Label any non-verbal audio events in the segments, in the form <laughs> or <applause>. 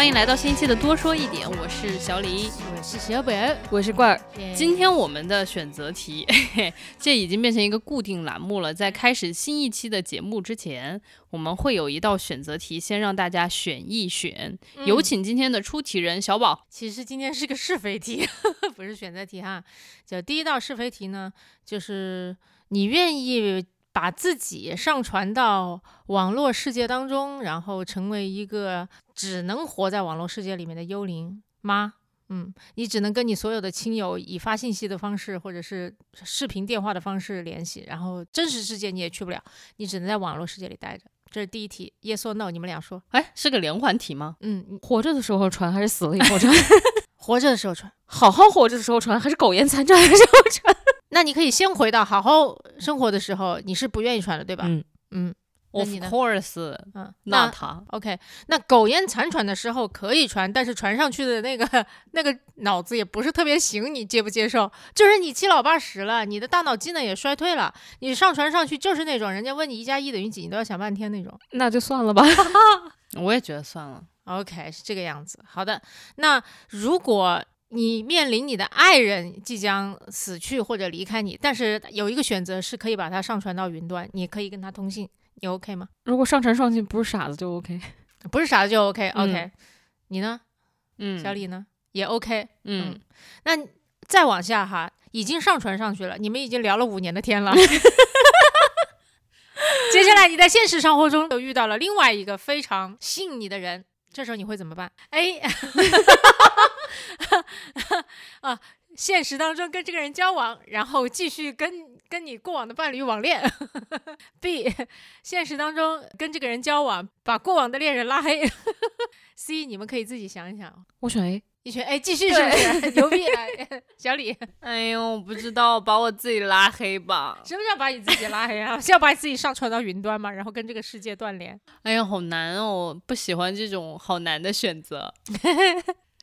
欢迎来到新一期的多说一点，我是小李，我是小北，我是罐儿。今天我们的选择题，这已经变成一个固定栏目了。在开始新一期的节目之前，我们会有一道选择题，先让大家选一选。有请今天的出题人小宝。其实今天是个是非题，<laughs> 不是选择题哈。就第一道是非题呢，就是你愿意。把自己上传到网络世界当中，然后成为一个只能活在网络世界里面的幽灵吗？嗯，你只能跟你所有的亲友以发信息的方式，或者是视频电话的方式联系，然后真实世界你也去不了，你只能在网络世界里待着。这是第一题，Yes or No？你们俩说。哎，是个连环题吗？嗯，活着的时候传还是死了以后传？<laughs> 活着的时候传，好好活着的时候传还是苟延残喘的时候传？<laughs> 那你可以先回到好好生活的时候，你是不愿意传的，对吧？嗯嗯，Of course，嗯，那他 OK。那苟延残喘的时候可以传，但是传上去的那个那个脑子也不是特别行，你接不接受？就是你七老八十了，你的大脑机能也衰退了，你上传上去就是那种人家问你一加一等于几，你都要想半天那种。那就算了吧，<laughs> 我也觉得算了。OK，是这个样子。好的，那如果。你面临你的爱人即将死去或者离开你，但是有一个选择是可以把它上传到云端，你可以跟他通信，你 OK 吗？如果上传上去不是傻子就 OK，<laughs> 不是傻子就 OK，OK。你呢？嗯，小李呢？也 OK。嗯，那再往下哈，已经上传上去了，你们已经聊了五年的天了。<laughs> 接下来你在现实生活中又遇到了另外一个非常吸引你的人。这时候你会怎么办？A，<laughs> 啊，现实当中跟这个人交往，然后继续跟跟你过往的伴侣网恋。<laughs> B，<laughs> 现实当中跟这个人交往，把过往的恋人拉黑。<laughs> C，你们可以自己想一想。我选 A。你选 A，，继续是不是牛逼？小李，哎呦，我不知道，把我自己拉黑吧。什么叫把你自己拉黑啊？是要把你自己上传到云端吗？然后跟这个世界断联？哎呀，好难哦，不喜欢这种好难的选择。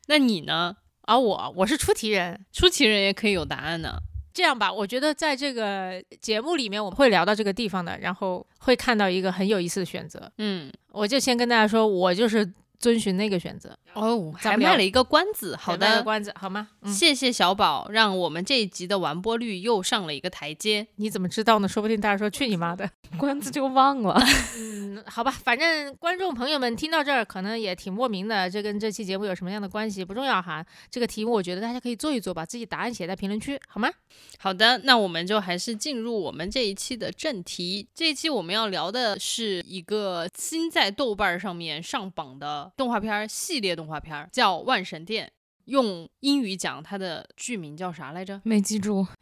那你呢？啊，我我是出题人，出题人也可以有答案呢。这样吧，我觉得在这个节目里面，我们会聊到这个地方的，然后会看到一个很有意思的选择。嗯，我就先跟大家说，我就是。遵循那个选择哦，还卖了一个关子，好的关子好吗？谢谢小宝，让我们这一集的完播率又上了一个台阶。你怎么知道呢？说不定大家说去你妈的，<laughs> 关子就忘了。<laughs> 嗯，好吧，反正观众朋友们听到这儿可能也挺莫名的，这跟这期节目有什么样的关系不重要哈。这个题目我觉得大家可以做一做，把自己答案写在评论区好吗？好的，那我们就还是进入我们这一期的正题。这一期我们要聊的是一个新在豆瓣上面上榜的。动画片系列动画片叫《万神殿》，用英语讲它的剧名叫啥来着？<laughs> 没记住。<laughs>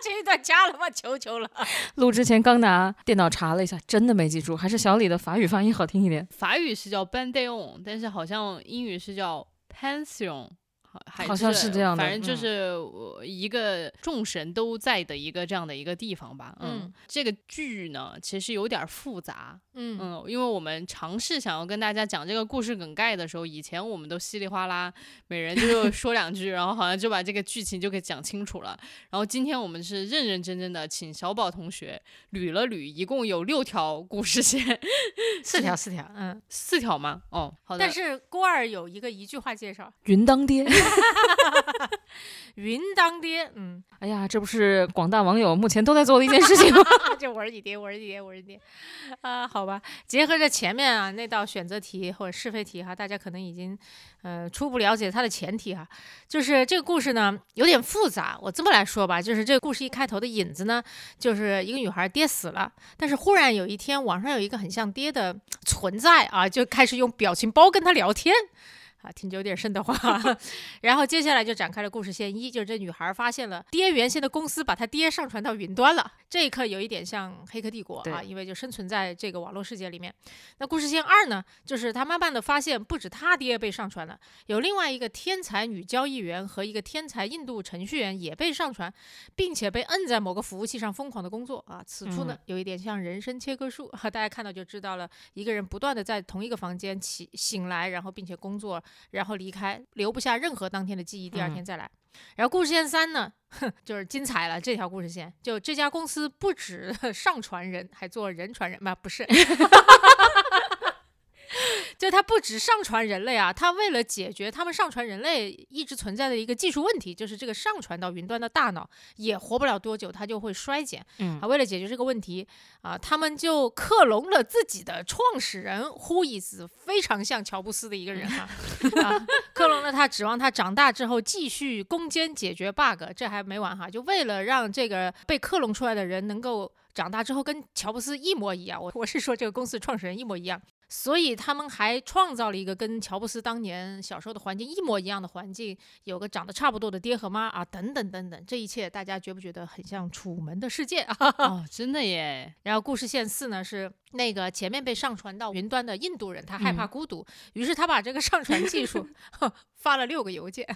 这一段加了吗？求求了！录之前刚拿电脑查了一下，真的没记住。还是小李的法语发音好听一点。法语是叫 Bandeon，但是好像英语是叫 Pension。好像是这样的，反正就是一个众神都在的一个这样的一个地方吧。嗯，这个剧呢，其实有点复杂。嗯嗯，因为我们尝试想要跟大家讲这个故事梗概的时候，以前我们都稀里哗啦，每人就说两句，然后好像就把这个剧情就给讲清楚了。然后今天我们是认认真真的请小宝同学捋了捋，一共有六条故事线，四条，四条，嗯，四条吗？哦，好的。但是郭二有一个一句话介绍：云当爹。<laughs> <laughs> 云当爹，嗯，哎呀，这不是广大网友目前都在做的一件事情吗？<laughs> 就我是你爹，我是你爹，我是你爹，啊，好吧，结合着前面啊那道选择题或者是非题哈，大家可能已经呃初步了解它的前提哈，就是这个故事呢有点复杂。我这么来说吧，就是这个故事一开头的引子呢，就是一个女孩爹死了，但是忽然有一天网上有一个很像爹的存在啊，就开始用表情包跟他聊天。啊，听着有点瘆得慌。<laughs> 然后接下来就展开了故事线一，就是这女孩发现了爹原先的公司把她爹上传到云端了。这一刻有一点像《黑客帝国》啊，因为就生存在这个网络世界里面。那故事线二呢，就是她慢慢的发现，不止她爹被上传了，有另外一个天才女交易员和一个天才印度程序员也被上传，并且被摁在某个服务器上疯狂的工作啊。此处呢，有一点像人生切割术，<laughs> 大家看到就知道了，一个人不断的在同一个房间起醒来，然后并且工作。然后离开，留不下任何当天的记忆，第二天再来。然后故事线三呢，哼，就是精彩了。这条故事线，就这家公司不止 <laughs> 上传人，还做人传人嘛？不是，<laughs> <laughs> 就他不止上传人类啊，他为了解决他们上传人类一直存在的一个技术问题，就是这个上传到云端的大脑也活不了多久，它就会衰减。嗯啊，为了解决这个问题啊，他们就克隆了自己的创始人 Who is 非常像乔布斯的一个人哈、啊，克隆了他，指望他长大之后继续攻坚解决 bug，这还没完哈，就为了让这个被克隆出来的人能够长大之后跟乔布斯一模一样，我我是说这个公司创始人一模一样。所以他们还创造了一个跟乔布斯当年小时候的环境一模一样的环境，有个长得差不多的爹和妈啊，等等等等，这一切大家觉不觉得很像《楚门的世界》啊？<laughs> 哦，真的耶，然后故事线四呢是那个前面被上传到云端的印度人，他害怕嗯孤独，于是他把这个上传技术 <laughs> <laughs> 发了六个邮件，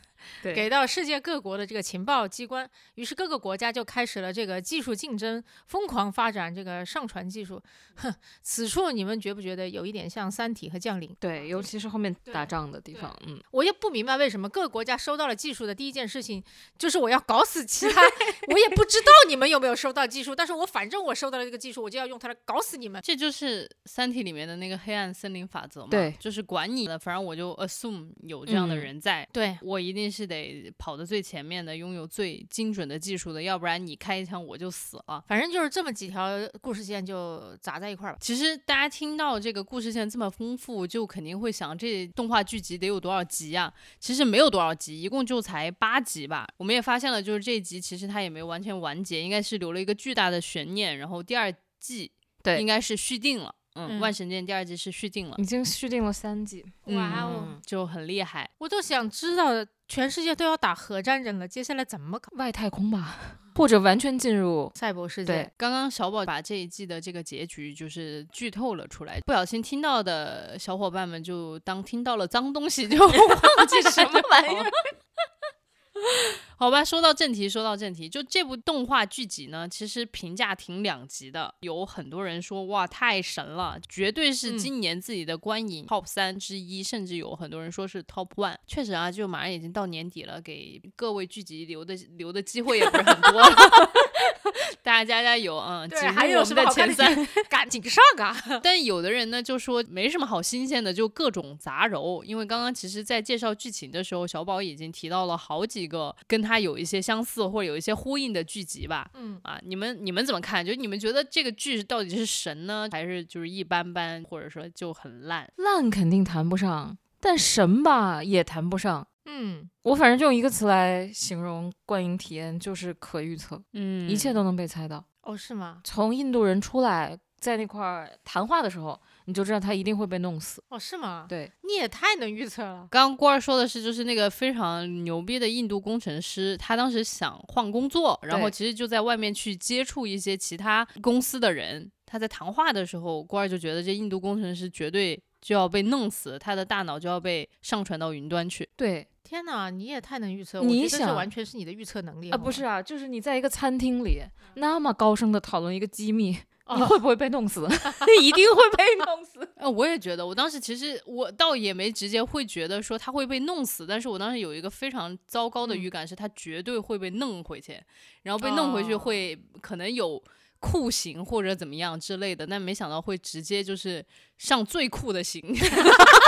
对给到世界各国的这个情报机关，于是各个国家就开始了这个技术竞争，疯狂发展这个上传技术。哼，此处你们觉不觉得有一点像《三体》和《降临》？对，尤其是后面打仗的地方，嗯，我也不明白为什么各个国家收到了技术的第一件事情就是我要搞死 <laughs> 其他，我也不知道你们有没有收到技术，但是我反正我收到了这个技术，我就要用它来搞死你们。这就是《三体》里面的那个黑暗森林法则嘛。对就是管你的，反正我就 assume 有这样的嗯人在。对，我一定是得跑得最前面的，拥有最精准的技术的，要不然你开一枪我就死了。反正就是这么几条故事线就砸在一块儿吧。其实大家听到这个故事线这么丰富，就肯定会想，这动画剧集得有多少集啊？其实没有多少集，一共就才八集吧。我们也发现了，就是这一集其实它也没有完全完结，应该是留了一个巨大的悬念。然后第二季对应该是续订了。嗯，嗯万神殿第二季是续订了，已经续订了三季，哇哦嗯就很厉害。我就想知道，全世界都要打核战争了，接下来怎么搞？外太空吧，或者完全进入赛博世界对，刚刚小宝把这一季的这个结局就是剧透了出来，不小心听到的小伙伴们就当听到了脏东西，就 <laughs> 忘记什么玩意儿。<laughs> <laughs> 好吧，说到正题，说到正题，就这部动画剧集呢，其实评价挺两极的，有很多人说哇太神了，绝对是嗯。今年自己的观影 top 三之一，甚至有很多人说是 top one。确实啊，就马上已经到年底了，给各位剧集留的留的机会也不是很多了，<laughs> <laughs> 大家加加油啊！对还有什么前三。<laughs> 赶紧上啊！<laughs> 但有的人呢就说没什么好新鲜的，就各种杂糅。因为刚刚其实，在介绍剧情的时候，小宝已经提到了好几个跟他有一些相似或者有一些呼应的剧集吧。嗯，啊，你们你们怎么看？就你们觉得这个剧到底是神呢，还是就是一般般，或者说就很烂？烂肯定谈不上，但神吧也谈不上。嗯，我反正就用一个词来形容观影体验，就是可预测，嗯一切都能被猜到。哦，是吗？从印度人出来，在那块儿谈话的时候，你就知道他一定会被弄死。哦，是吗？对，你也太能预测了。刚刚郭儿说的是，就是那个非常牛逼的印度工程师，他当时想换工作，然后其实就在外面去接触一些其他公司的人。他在谈话的时候，郭儿就觉得这印度工程师绝对就要被弄死，他的大脑就要被上传到云端去。对天哪，你也太能预测！你想完全是你的预测能力啊，不是啊，就是你在一个餐厅里那么高声的讨论一个机密，哦你会不会被弄死？<laughs> 一定会被弄死。呃，我也觉得，我当时其实我倒也没直接会觉得说他会被弄死，但是我当时有一个非常糟糕的嗯预感，是他绝对会被弄回去，然后被弄回去哦会可能有酷刑或者怎么样之类的，但没想到会直接就是上最酷的刑，<laughs>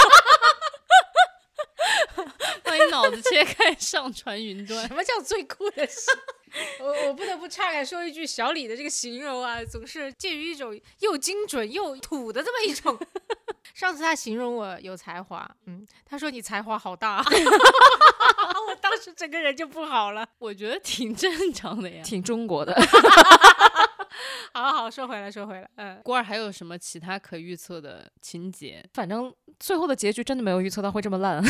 脑子切开上传云端。什么叫最酷的事？<laughs> 我我不得不岔开说一句，小李的这个形容啊，总是介于一种又精准又土的这么一种。<laughs> 上次他形容我有才华，嗯，他说你才华好大，<laughs> 我当时整个人就不好了。我觉得挺正常的呀。挺中国的，好好说回来，说回来，嗯，郭儿还有什么其他可预测的情节？反正最后的结局真的没有预测到会这么烂。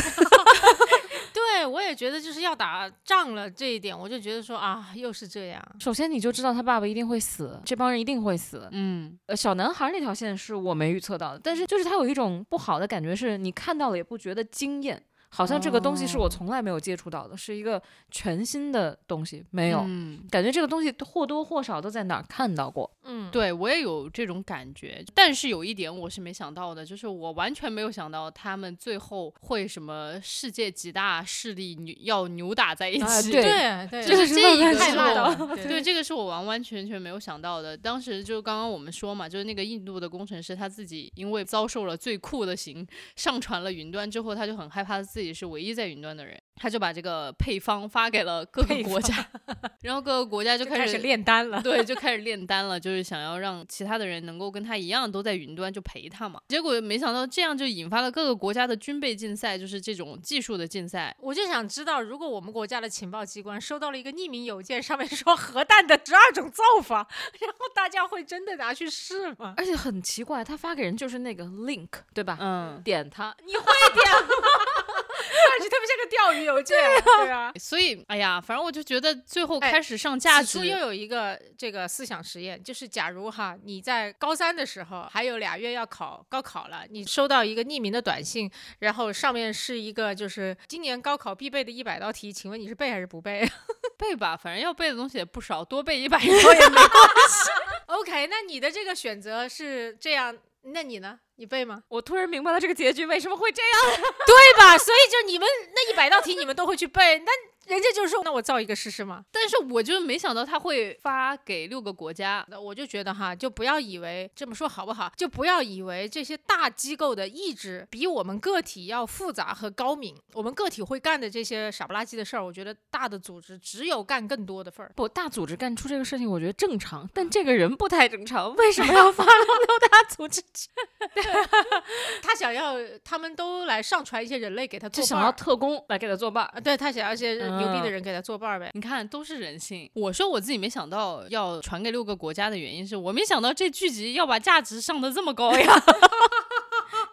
对我也觉得就是要打仗了这一点，我就觉得说啊，又是这样，首先你就知道他爸爸一定会死，这帮人一定会死。嗯，呃，小男孩那条线是我没预测到的，但是就是他有一种不好的感觉，是你看到了也不觉得惊艳，好像这个东西是我哦从来没有接触到的，是一个全新的东西，没有。嗯感觉这个东西或多或少都在哪儿看到过，嗯，对我也有这种感觉，但是有一点我是没想到的，就是我完全没有想到他们最后会什么世界几大势力扭要扭打在一起。啊对对对，就是这一个 <laughs> 对，这个是我完完全全没有想到的。当时就刚刚我们说嘛，就是那个印度的工程师他自己因为遭受了最酷的刑，上传了云端之后，他就很害怕自己是唯一在云端的人，他就把这个配方发给了各个国家，<laughs> 然后各个国家就开就开始炼丹了。对，<laughs> 就开始炼丹了，就是想要让其他的人能够跟他一样都在云端就陪他嘛。结果没想到这样就引发了各个国家的军备竞赛，就是这种技术的竞赛。我就想知道，如果我们国家的情报机关收到了一个匿名邮件，上面说核弹的十二种造法，然后大家会真的拿去试吗？而且很奇怪，他发给人就是那个 link，对吧？嗯，点它，你会点吗？看上去特别像个钓鱼邮件，对啊。所以哎呀，反正我就觉得最后哎开始上价值，此处又有一个这个思想实验，就是假如哈你在高三的时候还有俩月要考高考了，你收到一个匿名的短信，然后上面是一个就是今年高考必备的一百道题，请问你是背还是不背背 <laughs> 吧，反正要背的东西也不少，多背一百道 <laughs> 也没关系。？OK，那你的这个选择是这样，那你呢？你背吗？我突然明白了这个结局为什么会这样。对吧？所以就你们那一百道题你们都会去背，那人家就说那我造一个试试嘛。但是我就没想到他会发给六个国家，那我就觉得哈，就不要以为这么说好不好？就不要以为这些大机构的意志比我们个体要复杂和高明。我们个体会干的这些傻不拉几的事儿，我觉得大的组织只有干更多的份儿。不，大组织干出这个事情，我觉得正常，但这个人不太正常，为什么要发到六大组织去？<laughs> 他想要他们都来上传一些人类给他就想要特工来给他作伴对他想要一些牛逼的嗯人给他作伴儿呗。你看都是人性。我说我自己没想到要传给六个国家的原因是我没想到这剧集要把价值上的这么高呀。<laughs>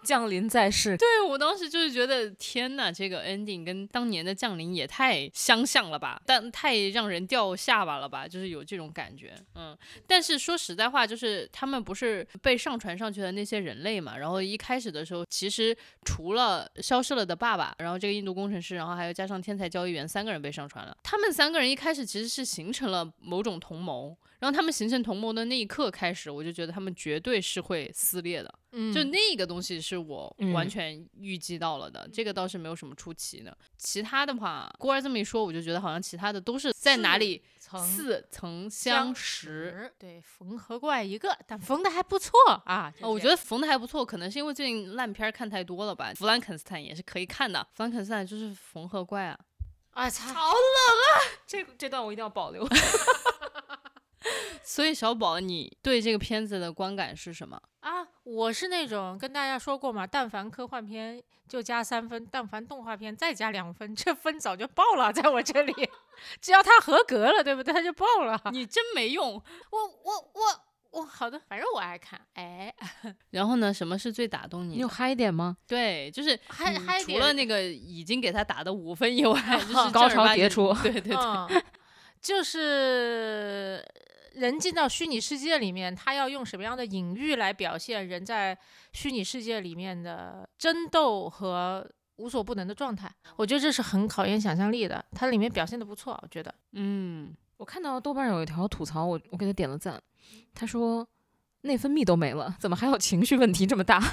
降临在世，对我当时就是觉得天呐，这个 ending 跟当年的降临也太相像了吧，但太让人掉下巴了吧，就是有这种感觉。嗯，但是说实在话，就是他们不是被上传上去的那些人类嘛，然后一开始的时候，其实除了消失了的爸爸，然后这个印度工程师，然后还有加上天才交易员三个人被上传了，他们三个人一开始其实是形成了某种同盟。然后他们形成同盟的那一刻开始，我就觉得他们绝对是会撕裂的。嗯，就那个东西是我完嗯全预计到了的，这个倒是没有什么出奇的。其他的话，郭儿这么一说，我就觉得好像其他的都是在哪里似曾相识。，对，缝合怪一个，但缝的还不错啊。哦，我觉得得缝的还不错，可能是因为最近烂片儿看太多了吧。弗兰肯斯坦也是可以看的，弗兰肯斯坦就是缝合怪啊。啊操，<laughs> 这这段我一定要保留。<laughs> 所以小宝，你对这个片子的观感是什么？啊，我是那种跟大家说过嘛，但凡科幻片就加三分，但凡动画片再加两分，这分早就爆了，在我这里，<laughs> 只要它合格了，对不对？它就爆了。你真没用。我我我我好的，反正我爱看，哎，<laughs> 然后呢，什么是最打动你？你有嗨一点吗？对，就是嗨嗨嗯除了那个已经给他打的五分以外，<laughs> 就是高潮迭出对对对，嗯，就是人进到虚拟世界里面，他要用什么样的隐喻来表现人在虚拟世界里面的争斗和无所不能的状态？我觉得这是很考验想象力的，它里面表现的不错，我觉得。嗯，我看到豆瓣有一条吐槽，我我给他点了赞。他说内分泌都没了，怎么还有情绪问题这么大？<laughs>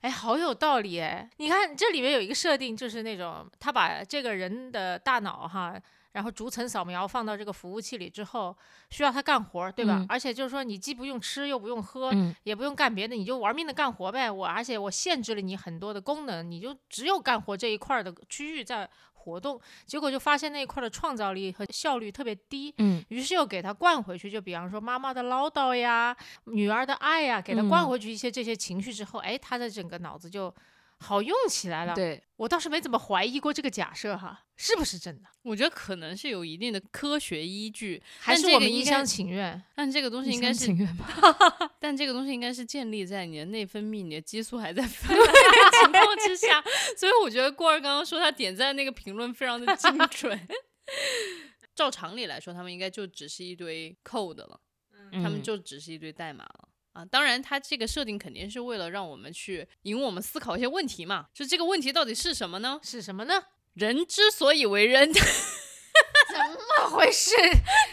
哎，好有道理哎！你看这里面有一个设定，就是那种他把这个人的大脑哈，然后逐层扫描放到这个服务器里之后，需要他干活，对吧？嗯而且就是说你既不用吃又不用喝，嗯，也不用干别的，你就玩命的干活呗。我而且我限制了你很多的功能，你就只有干活这一块儿的区域在活动。结果就发现那一块儿的创造力和效率特别低，嗯，于是又给他灌回去。就比方说妈妈的唠叨呀，女儿的爱呀，给他灌嗯回去一些这些情绪之后，哎，他的整个脑子就好用起来了。对，我倒是没怎么怀疑过这个假设哈，是不是真的？我觉得可能是有一定的科学依据，还是我们一厢情愿？但这个东西应该是情愿吧。<laughs> 但这个东西应该是建立在你的内分泌、你的激素还在分泌的情况之下，<laughs> 所以我觉得过儿刚刚说他点赞那个评论非常的精 <laughs> 准。照常理来说，他们应该就只是一堆 code 了，他们嗯就只是一堆代码了。啊，当然，它这个设定肯定是为了让我们去引我们思考一些问题嘛。就这个问题到底是什么呢？是什么呢？人之所以为人，<laughs> 怎么回事？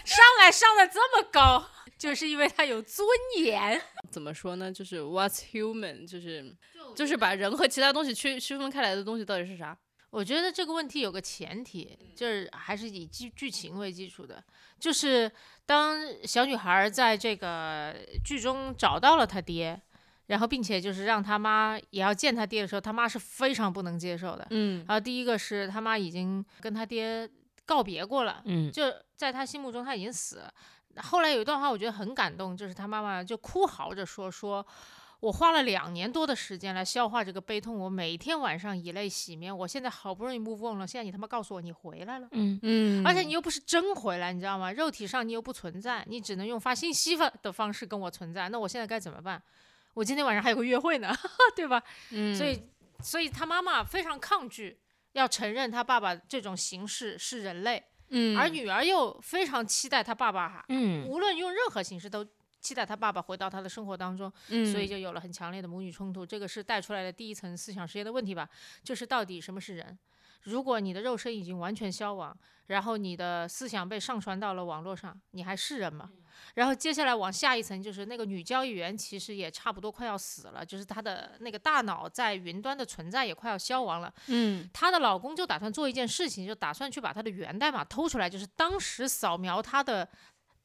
上来上的这么高？就是因为他有尊严。怎么说呢？就是 What's human？就是就是把人和其他东西区区分开来的东西到底是啥？我觉得这个问题有个前提，就是还是以剧剧情为基础的，就是当小女孩在这个剧中找到了她爹，然后并且就是让她妈也要见她爹的时候，他妈是非常不能接受的。嗯然后第一个是她妈已经跟他爹告别过了，嗯就在他心目中他已经死了。后来有一段话我觉得很感动，就是他妈妈就哭嚎着说说。我花了两年多的时间来消化这个悲痛，我每天晚上以泪洗面。我现在好不容易 move on 了，现在你他妈告诉我你回来了，嗯嗯，而且你又不是真回来，你知道吗？肉体上你又不存在，你只能用发信息的的方式跟我存在。那我现在该怎么办？我今天晚上还有个约会呢，<laughs> 对吧？嗯，所以，所以他妈妈非常抗拒要承认他爸爸这种形式是人类，嗯，而女儿又非常期待他爸爸，嗯无论用任何形式都期待他爸爸回到他的生活当中，嗯，所以就有了很强烈的母女冲突。这个是带出来的第一层思想实验的问题吧，就是到底什么是人？如果你的肉身已经完全消亡，然后你的思想被上传到了网络上，你还是人吗？然后接下来往下一层，就是那个女交易员其实也差不多快要死了，就是她的那个大脑在云端的存在也快要消亡了。嗯她的老公就打算做一件事情，就打算去把她的源代码偷出来，就是当时扫描她的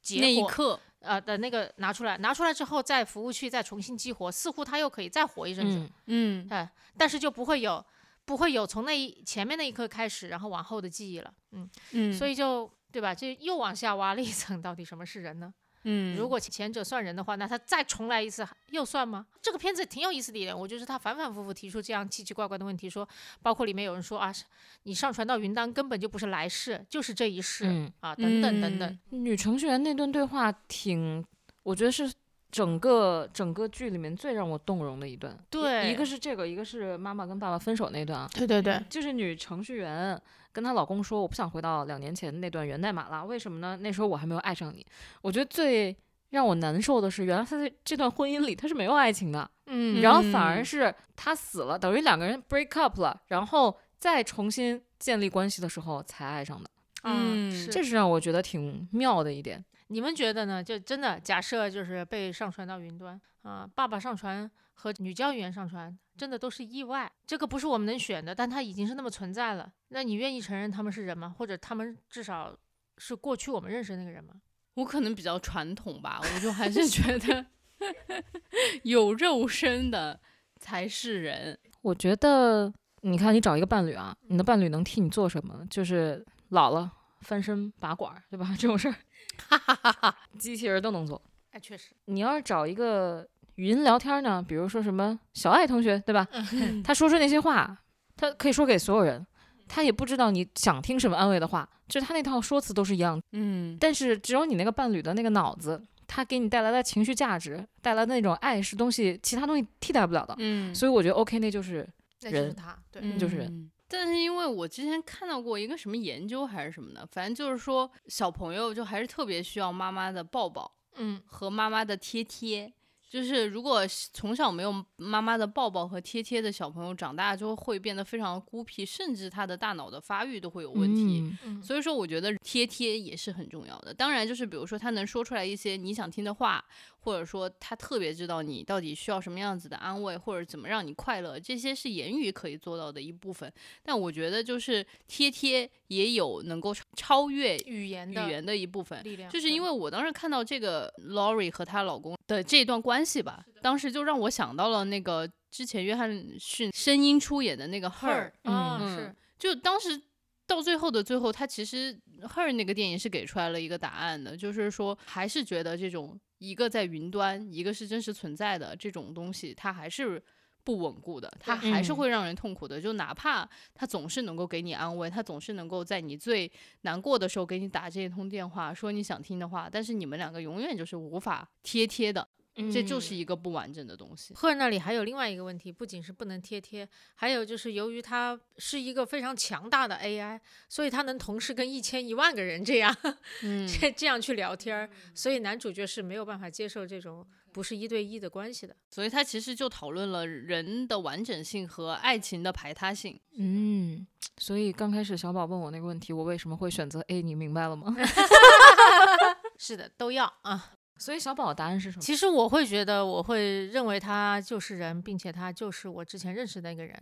结果那一刻，呃的那个拿出来，拿出来之后在服务区再重新激活，似乎他又可以再活一阵子，嗯嗯哎、但是就不会有不会有从那一前面那一刻开始，然后往后的记忆了，嗯，嗯，所以就对吧？这又往下挖了一层，到底什么是人呢？嗯，如果前者算人的话，那他再重来一次又算吗？这个片子挺有意思的一点，我就是他反反复复提出这样奇奇怪怪的问题，说包括里面有人说啊，你上传到云端根本就不是来世，就是这一世、嗯啊，等等等等。女程序员那段对话挺，我觉得是整个整个剧里面最让我动容的一段。一对一个是这个，一个是妈妈跟爸爸分手那段啊。对对对，就是女程序员跟她老公说：“我不想回到两年前那段源代码了，为什么呢？那时候我还没有爱上你。”我觉得最让我难受的是，原来她在这段婚姻里她是没有爱情的，嗯然后反而嗯是她死了，等于两个人 break up 了，然后再重新建立关系的时候才爱上的，嗯，这是让我觉得挺妙的一点。你们觉得呢？就真的假设就是被上传到云端啊、爸爸上传和女教育员上传，真的都是意外，这个不是我们能选的，但它已经是那么存在了。那你愿意承认他们是人吗？或者他们至少是过去我们认识的那个人吗？我可能比较传统吧，我就还是觉得有肉身的才是人。我觉得，你看，你找一个伴侣啊，你的伴侣能替你做什么？就是老了翻身拔管儿，对吧？<laughs> 这种事儿，<laughs> 机器人都能做。哎，确实，你要是找一个语音聊天呢，比如说什么小爱同学，对吧？他说出那些话，他可以说给所有人，他也不知道你想听什么安慰的话，就是他那套说辞都是一样的。嗯但是只有你那个伴侣的那个脑子，他给你带来的情绪价值，带来的那种爱是东西，其他东西替代不了的。嗯，所以我觉得 OK，那就是那就是人他，对，嗯就是人。但是因为我之前看到过一个什么研究还是什么的，反正就是说小朋友就还是特别需要妈妈的抱抱嗯和妈妈的贴贴。就是如果从小没有妈妈的抱抱和贴贴的小朋友，长大之后会变得非常孤僻，甚至他的大脑的发育都会有问题。所以说，我觉得贴贴也是很重要的。当然，就是比如说他能说出来一些你想听的话，或者说他特别知道你到底需要什么样子的安慰，或者怎么让你快乐，这些是言语可以做到的一部分。但我觉得，就是贴贴也有能够超超越语言的语言的一部分。力量，就是因为我当时看到这个 Lori 和她老公的这段关系吧，当时就让我想到了那个之前约翰逊声音出演的那个 Her，啊、嗯是，就当时到最后的最后，他其实 Her 那个电影是给出来了一个答案的，就是说还是觉得这种一个在云端，一个是真实存在的这种东西，它还是。不稳固的，它还是嗯会让人痛苦的。就哪怕它总是能够给你安慰，它总是能够在你最难过的时候给你打这一通电话，说你想听的话，但是你们两个永远就是无法贴贴的，这就是嗯一个不完整的东西。赫尔那里还有另外一个问题，不仅是不能贴贴，还有就是由于它是一个非常强大的 AI，所以它能同时跟一千一万个人这样 <laughs> 嗯，这这样去聊天儿，所以男主角是没有办法接受这种不是一对一的关系的。所以他其实就讨论了人的完整性和爱情的排他性。嗯，所以刚开始小宝问我那个问题，我为什么会选择 A，你明白了吗？<laughs> 是的，都要啊。所以小宝的答案是什么？其实我会觉得，我会认为他就是人，并且他就是我之前认识的那个人。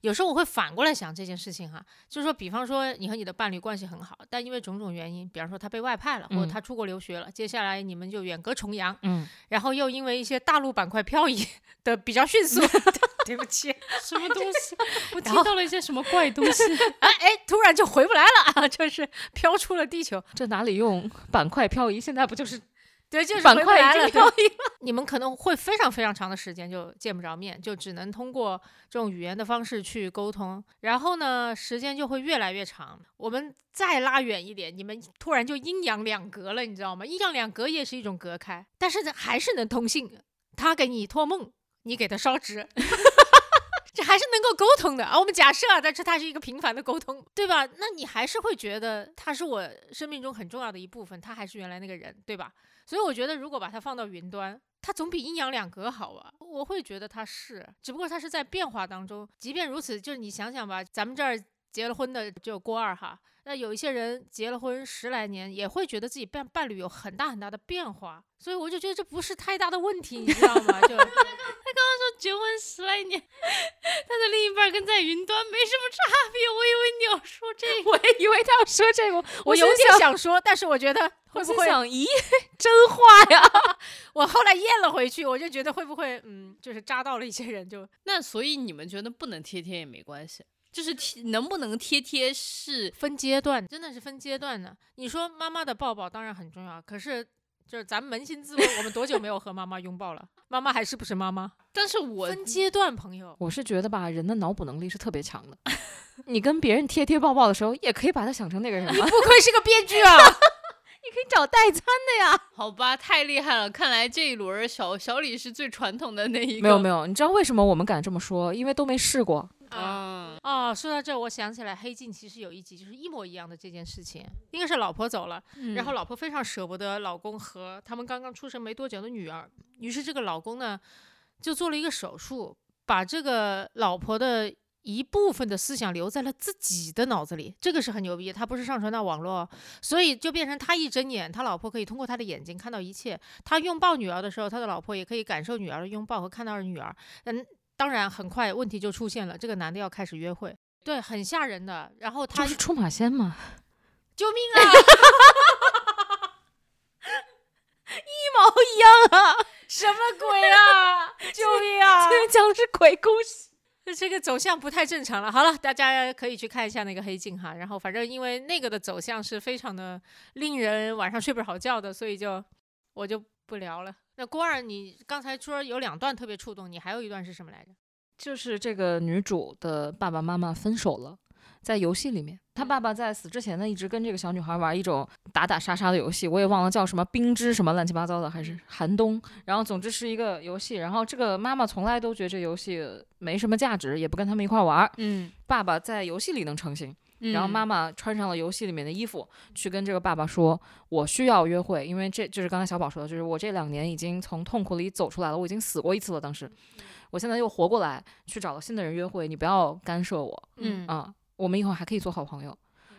有时候我会反过来想这件事情哈，就是说，比方说你和你的伴侣关系很好，但因为种种原因，比方说他被外派了，或者嗯他出国留学了，接下来你们就远隔重洋，嗯，然后又因为一些大陆板块漂移 <laughs> 的比较迅速，<laughs> 对不起，<laughs> 什么东西？我听到了一些什么怪东西？哎哎，突然就回不来了啊，就是飘出了地球。这哪里用板块漂移？现在不就是对，就是板回不来了。<laughs> 你们可能会非常非常长的时间就见不着面，就只能通过这种语言的方式去沟通。然后呢，时间就会越来越长。我们再拉远一点，你们突然就阴阳两隔了，你知道吗？阴阳两隔也是一种隔开，但是呢还是能通信。他给你托梦，你给他烧纸。<laughs> 这还是能够沟通的啊！我们假设啊，但是它是一个频繁的沟通，对吧？那你还是会觉得他是我生命中很重要的一部分，他还是原来那个人，对吧？所以我觉得，如果把它放到云端，它总比阴阳两隔好啊。我会觉得它是，只不过它是在变化当中。即便如此，就是你想想吧，咱们这儿结了婚的就郭二哈，那有一些人结了婚十来年，也会觉得自己伴伴侣有很大很大的变化。所以我就觉得这不是太大的问题，你知道吗？就他刚刚说结婚十来年，<laughs> 他的另一半跟在云端没什么差别。我以为你要说这个。<laughs> 我也以为他要说这个，<laughs> 我有点想说，但是我觉得会不会？想，咦，真话呀！我后来咽了回去，我就觉得会不会，嗯，就是扎到了一些人就，那所以你们觉得不能贴贴也没关系，就是贴能不能贴贴是分阶段，真的是分阶段的。你说妈妈的抱抱当然很重要，可是就是咱扪心自问，我们多久没有和妈妈拥抱了？妈妈还是不是妈妈？但是我分阶段，朋友。我是觉得吧，人的脑补能力是特别强的。<laughs> 你跟别人贴贴抱抱的时候，也可以把他想成那个人你？不愧是个编剧啊！<laughs> 你可以找代餐的呀。好吧，太厉害了！看来这一轮儿小小李是最传统的那一个。没有没有，你知道为什么我们敢这么说？因为都没试过。嗯，哦，说到这，我想起来，黑镜其实有一集就是一模一样的这件事情，应该是老婆走了，然后老婆非常舍不得老公和他们刚刚出生没多久的女儿，于是这个老公呢就做了一个手术，把这个老婆的一部分的思想留在了自己的脑子里，这个是很牛逼，他不是上传到网络，所以就变成他一睁眼，他老婆可以通过他的眼睛看到一切，他拥抱女儿的时候，他的老婆也可以感受女儿的拥抱和看到女儿，嗯。当然，很快问题就出现了，这个男的要开始约会，对，很吓人的。然后他就是出马仙嘛，<laughs> 救命啊！<laughs> 一毛一样啊！什么鬼啊！<laughs> 救命啊！这讲的是鬼故事。这个走向不太正常了。好了，大家可以去看一下那个黑镜哈。然后反正因为那个的走向是非常的令人晚上睡不着觉的，所以就我就不聊了。那郭二，你刚才说有两段特别触动，你还有一段是什么来着？就是这个女主的爸爸妈妈分手了，在游戏里面，她爸爸在死之前呢，一直跟这个小女孩玩一种打打杀杀的游戏，我也忘了叫什么冰之什么乱七八糟的，还是寒冬。然后总之是一个游戏，然后这个妈妈从来都觉得这游戏没什么价值，也不跟他们一块玩儿。嗯，爸爸在游戏里能成型，然后妈妈穿上了游戏里面的衣服，去跟这个爸爸说：“我需要约会，因为这就是刚才小宝说的，就是我这两年已经从痛苦里走出来了，我已经死过一次了，当时，我现在又活过来，去找了新的人约会，你不要干涉我嗯。啊，我们以后还可以做好朋友。”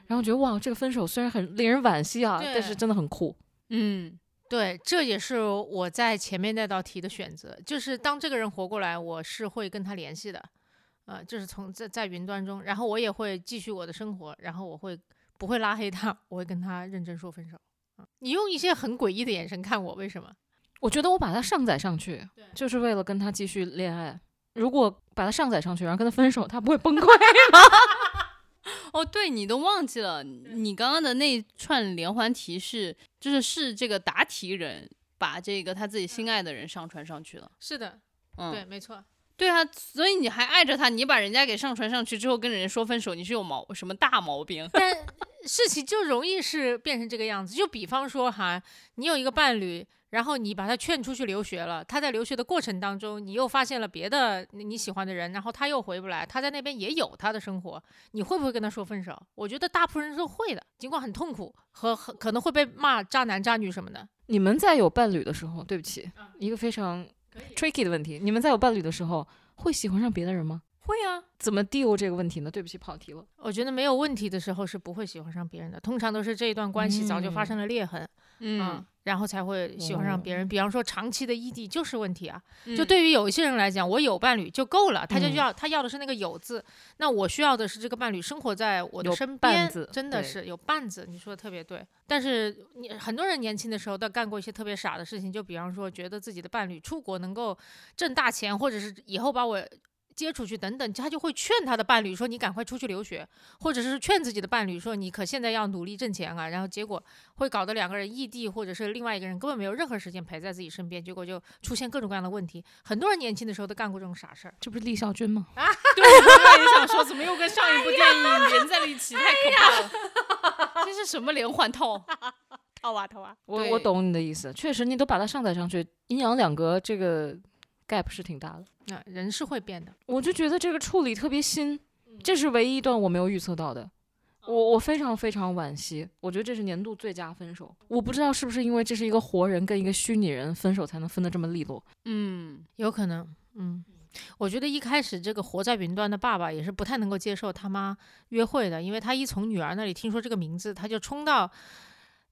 然后觉得哇，这个分手虽然很令人惋惜啊，但是真的很酷。嗯对，这也是我在前面那道题的选择，就是当这个人活过来，我是会跟他联系的，呃，就是从在在云端中，然后我也会继续我的生活，然后我会不会拉黑他，我会跟他认真说分手。啊你用一些很诡异的眼神看我，为什么？我觉得我把他上载上去，就是为了跟他继续恋爱。如果把他上载上去，然后跟他分手，他不会崩溃吗？<laughs> 哦，对你都忘记了，你刚刚的那串连环提示，就是是这个答题人把这个他自己心爱的人上传上去了。是的，嗯，对，没错。对啊，所以你还爱着他，你把人家给上传上去之后跟人家说分手，你是有毛什么大毛病？<laughs> 但事情就容易是变成这个样子。就比方说哈，你有一个伴侣，然后你把他劝出去留学了，他在留学的过程当中，你又发现了别的你你喜欢的人，然后他又回不来，他在那边也有他的生活，你会不会跟他说分手？我觉得大部分人都会的，尽管很痛苦和很可能会被骂渣男渣女什么的。你们在有伴侣的时候，对不起，一个非常 tricky 的问题，你们在有伴侣的时候会喜欢上别的人吗？会啊，怎么 deal 这个问题呢？对不起，跑题了。我觉得没有问题的时候是不会喜欢上别人的，通常都是这一段关系早就发嗯生了裂痕，嗯，然后才会喜欢上别人。哦比方说长期的异地就是问题啊。就嗯对于有一些人来讲，我有伴侣就够了，他就嗯要、他要的是那个有字，那我需要的是这个伴侣生活在我的身边真的是有伴子。你说的特别对，但是你很多人年轻的时候都干过一些特别傻的事情，就比方说觉得自己的伴侣出国能够挣大钱，或者是以后把我。接出去等等，他就会劝他的伴侣说：“你赶快出去留学，或者是劝自己的伴侣说：你可现在要努力挣钱啊。”然后结果会搞得两个人异地，或者是另外一个人根本没有任何时间陪在自己身边，结果就出现各种各样的问题。很多人年轻的时候都干过这种傻事儿。这不是李小军吗？<laughs> 对，我也想说，怎么又跟上一部电影连在了一起？太可怕了！<laughs> 这是什么连环套？<laughs> 套啊套啊！我我懂你的意思，确实你都把它上载上去，阴阳两隔这个 gap 是挺大的。那、人是会变的。我就觉得这个处理特别新，这是唯一一段我没有预测到的。我我非常非常惋惜，我觉得这是年度最佳分手。我不知道是不是因为这是一个活人跟一个虚拟人分手才能分得这么利落。嗯，有可能，嗯，我觉得一开始这个活在云端的爸爸也是不太能够接受他妈约会的，因为他一从女儿那里听说这个名字，他就冲到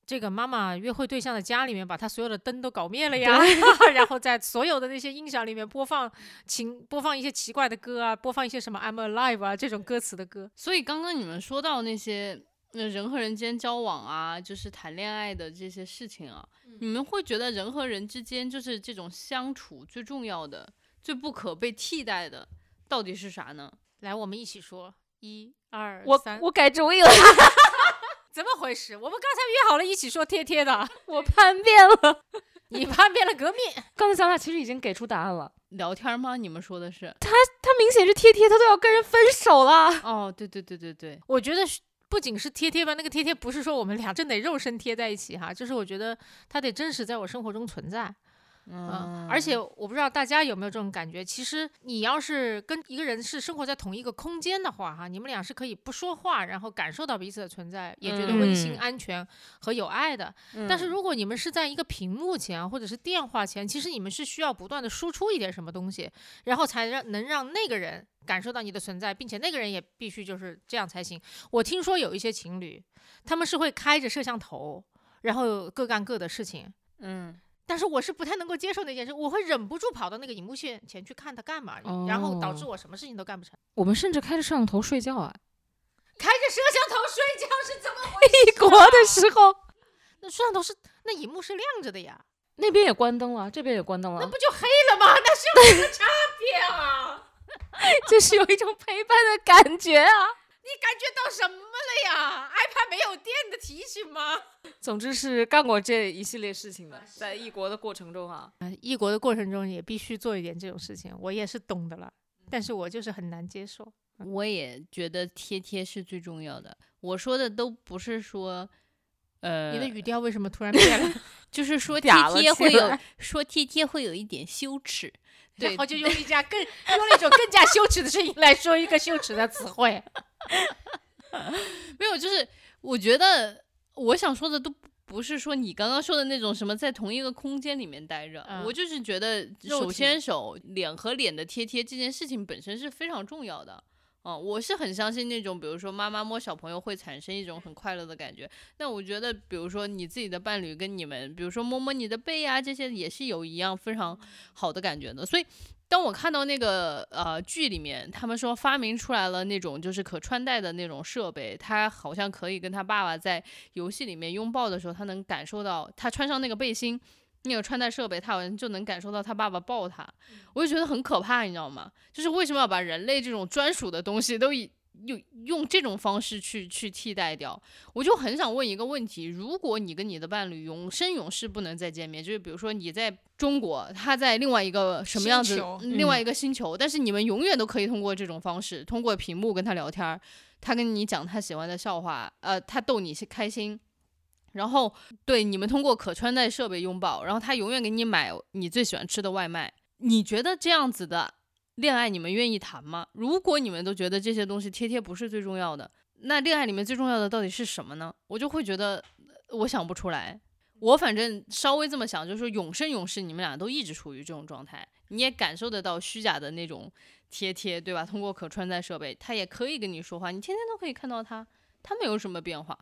这个妈妈约会对象的家里面，把他所有的灯都搞灭了呀，<laughs> 然后在所有的那些音响里面播放情播放一些奇怪的歌啊，播放一些什么 I'm Alive 啊这种歌词的歌。所以刚刚你们说到那些呃人和人间交往啊，就是谈恋爱的这些事情啊，你们会觉得人和人之间就是这种相处最重要的、最不可被替代的，到底是啥呢？来，我们一起说，一二我三，我改主意了，<laughs> 怎么回事？我们刚才约好了一起说贴贴的，我叛变了。<laughs> 你叛变了革命。刚才咱俩其实已经给出答案了，聊天吗？你们说的是？他他明显是贴贴，他都要跟人分手了。哦，对对对对对，我觉得是不仅是贴贴吧，那个贴贴不是说我们俩真得肉身贴在一起哈，就是我觉得他得真实在我生活中存在。嗯，而且我不知道大家有没有这种感觉，其实你要是跟一个人是生活在同一个空间的话，哈，你们俩是可以不说话，然后感受到彼此的存在，也觉得温馨、嗯安全和有爱的。但是如果你们是在一个屏幕前或者是电话前，其实你们是需要不断的输出一点什么东西，然后才让能让那个人感受到你的存在，并且那个人也必须就是这样才行。我听说有一些情侣，他们是会开着摄像头，然后各干各的事情。嗯，但是我是不太能够接受那件事，我会忍不住跑到那个荧幕前前去看他干嘛，然后导致哦我什么事情都干不成。我们甚至开着摄像头睡觉啊，开着摄像头睡觉是怎么回事？<laughs> 异国的时候，<laughs> 那摄像头是那荧幕是亮着的呀，那边也关灯了，这边也关灯了那不，就黑了吗？那是有什么差别啊？<laughs> 就是有一种陪伴的感觉啊。你感觉到什么了呀？iPad 没有电的提醒吗？总之是干过这一系列事情的，在异国的过程中啊，异国的过程中也必须做一点这种事情，我也是懂的了，但是我就是很难接受。我也觉得贴贴是最重要的。我说的都不是说，呃，你的语调为什么突然变了？<laughs> 就是说贴贴会有说贴贴会有一点羞耻，对然后就用一家更用了一种更加羞耻的声音来说一个羞耻的词汇。<laughs> 没有，就是我觉得我想说的都不是说你刚刚说的那种什么在同一个空间里面待着，嗯我就是觉得手牵手、脸和脸的贴贴这件事情本身是非常重要的。嗯，我是很相信那种，比如说妈妈摸小朋友会产生一种很快乐的感觉。那我觉得，比如说你自己的伴侣跟你们，比如说摸摸你的背啊，这些也是有一样非常好的感觉的。所以，当我看到那个呃剧里面，他们说发明出来了那种就是可穿戴的那种设备，他好像可以跟他爸爸在游戏里面拥抱的时候，他能感受到他穿上那个背心。那个穿戴设备，他好像就能感受到他爸爸抱他，我就觉得很可怕，你知道吗？就是为什么要把人类这种专属的东西都以用用这种方式去去替代掉？我就很想问一个问题：如果你跟你的伴侣永生永世不能再见面，就是比如说你在中国，他在另外一个什么样子另外一个星球，但是你们永远都可以通过这种方式，通过屏幕跟他聊天，他跟你讲他喜欢的笑话，呃，他逗你开心。然后对你们通过可穿戴设备拥抱，然后他永远给你买你最喜欢吃的外卖。你觉得这样子的恋爱你们愿意谈吗？如果你们都觉得这些东西贴贴不是最重要的，那恋爱里面最重要的到底是什么呢？我就会觉得呃我想不出来。我反正稍微这么想，就是说永生永世你们俩都一直处于这种状态，你也感受得到虚假的那种贴贴，对吧？通过可穿戴设备，他也可以跟你说话，你天天都可以看到他，他没有什么变化，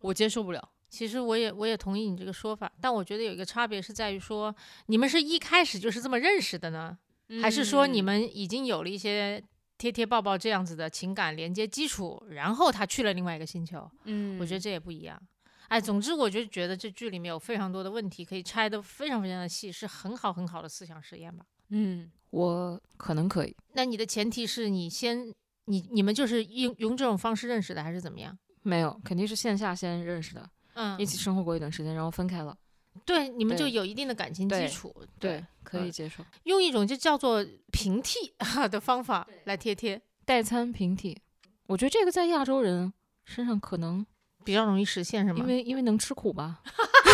我接受不了。其实我也我也同意你这个说法，但我觉得有一个差别是在于说，你们是一开始就是这么认识的呢，还是说你嗯们已经有了一些贴贴抱抱这样子的情感连接基础，然后他去了另外一个星球？嗯，我觉得这也不一样。哎，总之我就觉得这剧里面有非常多的问题可以拆得非常非常的细，是很好很好的思想实验吧。嗯我可能可以，那你的前提是你先你你们就是用用这种方式认识的，还是怎么样？没有，肯定是线下先认识的，嗯一起生活过一段时间，然后分开了。对，你们就有一定的感情基对础，对，可以嗯接受。用一种就叫做平替 <laughs> 的方法来贴贴，代餐平替，我觉得这个在亚洲人身上可能，比较容易实现，是吗？因为因为能吃苦吧。<laughs>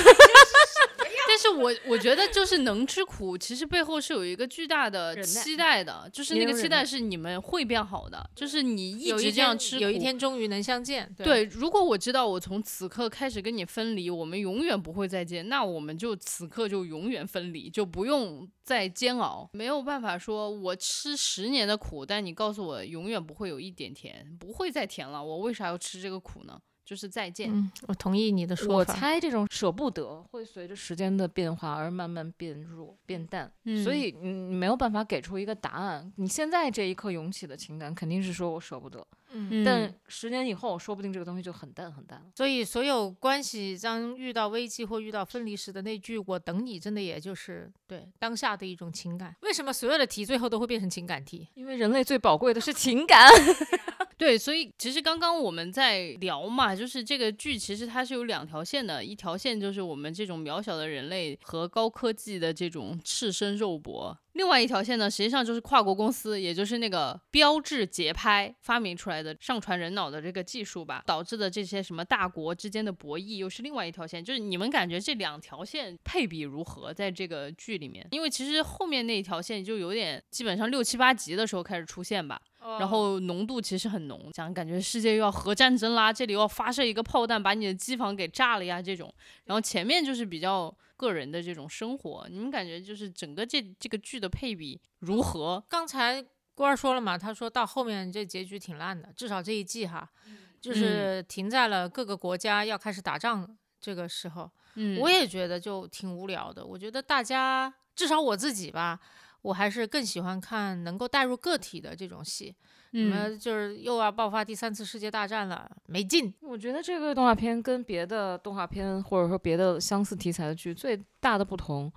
但是我我觉得就是能吃苦，其实背后是有一个巨大的期待的，就是那个期待是你们会变好的，就是你一直这样吃苦，有一天终于能相见。对，对，如果我知道我从此刻开始跟你分离，我们永远不会再见，那我们就此刻就永远分离，就不用再煎熬。没有办法说我吃十年的苦，但你告诉我永远不会有一点甜，不会再甜了，我为啥要吃这个苦呢？就是再见。嗯，我同意你的说法我。猜这种舍不得会随着时间的变化而慢慢变弱、变淡，所嗯以你你没有办法给出一个答案。你现在这一刻涌起的情感肯定是说我舍不得，嗯，但十年以后说不定这个东西就很淡很淡了。所以所有关系当遇到危机或遇到分离时的那句“我等你”，真的也就是对当下的一种情感。为什么所有的题最后都会变成情感题？因为人类最宝贵的是情感。<laughs> 对，所以其实刚刚我们在聊嘛，就是这个剧其实它是有两条线的，一条线就是我们这种渺小的人类和高科技的这种赤身肉搏，另外一条线呢，实际上就是跨国公司，也就是那个标志节拍发明出来的上传人脑的这个技术吧，导致的这些什么大国之间的博弈，又是另外一条线。就是你们感觉这两条线配比如何在这个剧里面？因为其实后面那一条线就有点基本上六七八集的时候开始出现吧。然后浓度其实很浓，讲感觉世界又要核战争啦，这里又要发射一个炮弹把你的机房给炸了呀这种。然后前面就是比较个人的这种生活，你们感觉就是整个这这个剧的配比如何？刚才郭儿说了嘛，他说到后面这结局挺烂的，至少这一季哈，嗯就是停在了各个国家要开始打仗这个时候。嗯我也觉得就挺无聊的。我觉得大家至少我自己吧，我还是更喜欢看能够带入个体的这种戏。什嗯么就是又要爆发第三次世界大战了，没劲。我觉得这个动画片跟别的动画片或者说别的相似题材的剧最大的不同，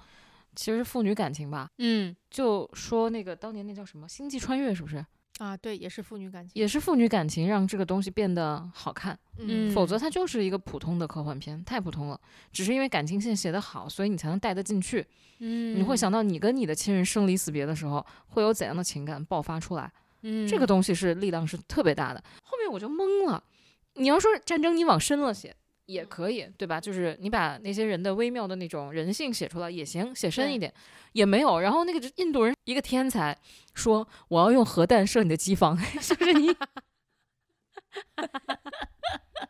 其实是父女感情吧。嗯就说那个当年那叫什么《星际穿越》，是不是啊，对，也是父女感情。也是父女感情让这个东西变得好看？嗯否则它就是一个普通的科幻片，太普通了。只是因为感情线写得好，所以你才能带得进去。嗯你会想到你跟你的亲人生离死别的时候，会有怎样的情感爆发出来？嗯这个东西是力量是特别大的。后面我就懵了。你要说战争，你往深了写也可以，对吧？就是你把那些人的微妙的那种人性写出来也行，写深一点也没有。然后那个印度人一个天才说我要用核弹射你的机房，<laughs> 就是你。<laughs>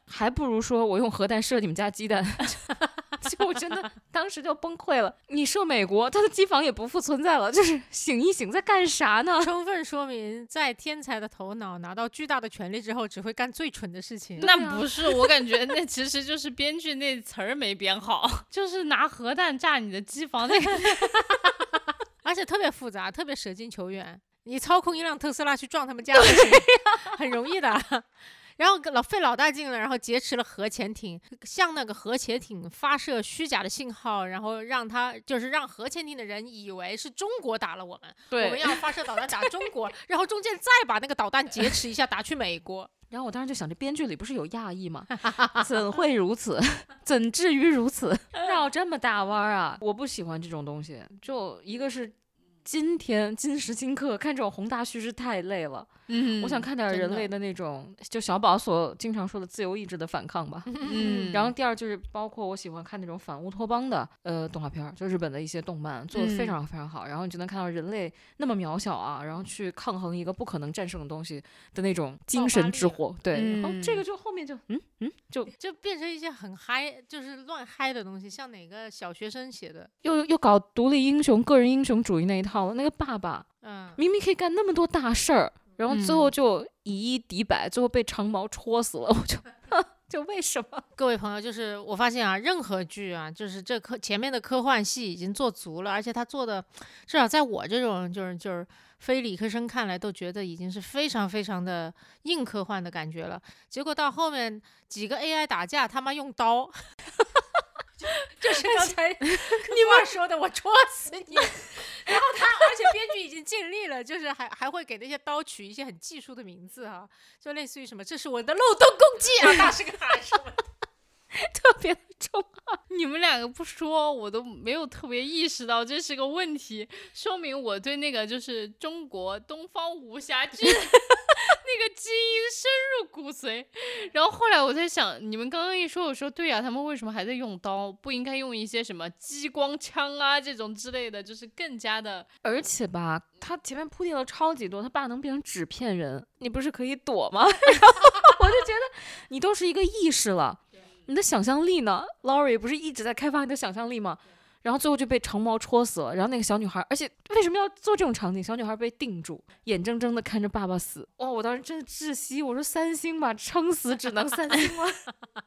还不如说我用核弹射你们家鸡蛋，<laughs> 就我真的当时就崩溃了。你说美国，他的机房也不复存在了，就是醒一醒，在干啥呢？充分说明，在天才的头脑拿到巨大的权力之后，只会干最蠢的事情。那不是，我感觉那其实就是编剧那词儿没编好，<laughs> 就是拿核弹炸你的机房那个。<laughs> 而且特别复杂，特别舍近求远。你操控一辆特斯拉去撞他们家就行，很容易的。然后老费老大劲了，然后劫持了核潜艇，向那个核潜艇发射虚假的信号，然后让他就是让核潜艇的人以为是中国打了我们，我们要发射导弹打中国，然后中间再把那个导弹劫持一下打去美国。然后我当时就想，这编剧里不是有亚裔吗？<laughs> 怎会如此？<laughs> 怎至于如此？<laughs> 绕这么大弯儿啊！我不喜欢这种东西。就一个是今天今时今刻看这种宏大叙事太累了，嗯我想看点人类的那种，就小宝所经常说的自由意志的反抗吧。嗯，<laughs> 然后第二就是包括我喜欢看那种反乌托邦的呃动画片，就日本的一些动漫做的非嗯。常非常好，然后你就能看到人类那么渺小啊，然后去抗衡一个不可能战胜的东西的那种精神之火。对，然后这嗯。个就后面就嗯嗯就就变成一些很嗨，就是乱嗨的东西，像哪个小学生写的，又又搞独立英雄、个人英雄主义那一套了。那个爸爸嗯，明明可以干那么多大事儿，然后最后嗯就以一敌百，最后被长矛戳死了。<laughs> 我就就为什么？各位朋友，就是我发现啊，任何剧啊，就是这科前面的科幻戏已经做足了，而且他做的，至少在我这种就是就是非理科生看来，都觉得已经是非常非常的硬科幻的感觉了。结果到后面几个 AI 打架，他妈用刀。<laughs> 就是 <laughs> 刚才你们说的，我戳死你。然后他，而且编剧已经尽力了，就是还还会给那些刀取一些很技术的名字哈、就类似于什么，这是我的漏洞攻击 <laughs> 啊，大声喊什么的。<laughs> 特别重。你们两个不说，我都没有特别意识到这是个问题，说明我对那个就是中国东方武侠剧那个基因深入骨髓。<laughs> 然后后来我在想，你们刚刚一说，我说对呀、他们为什么还在用刀？不应该用一些什么激光枪啊这种之类的，就是更加的而且吧，他前面铺垫了超级多，他爸能变成纸片人，你不是可以躲吗？然 <laughs> 后我就觉得你都是一个意识了，你的想象力呢？Laurie 不是一直在开发你的想象力吗？然后最后就被长矛戳死了，然后那个小女孩，而且为什么要做这种场景？小女孩被定住，眼睁睁的看着爸爸死，哇！我当时真的窒息，我说三星吧，撑死只能三星了。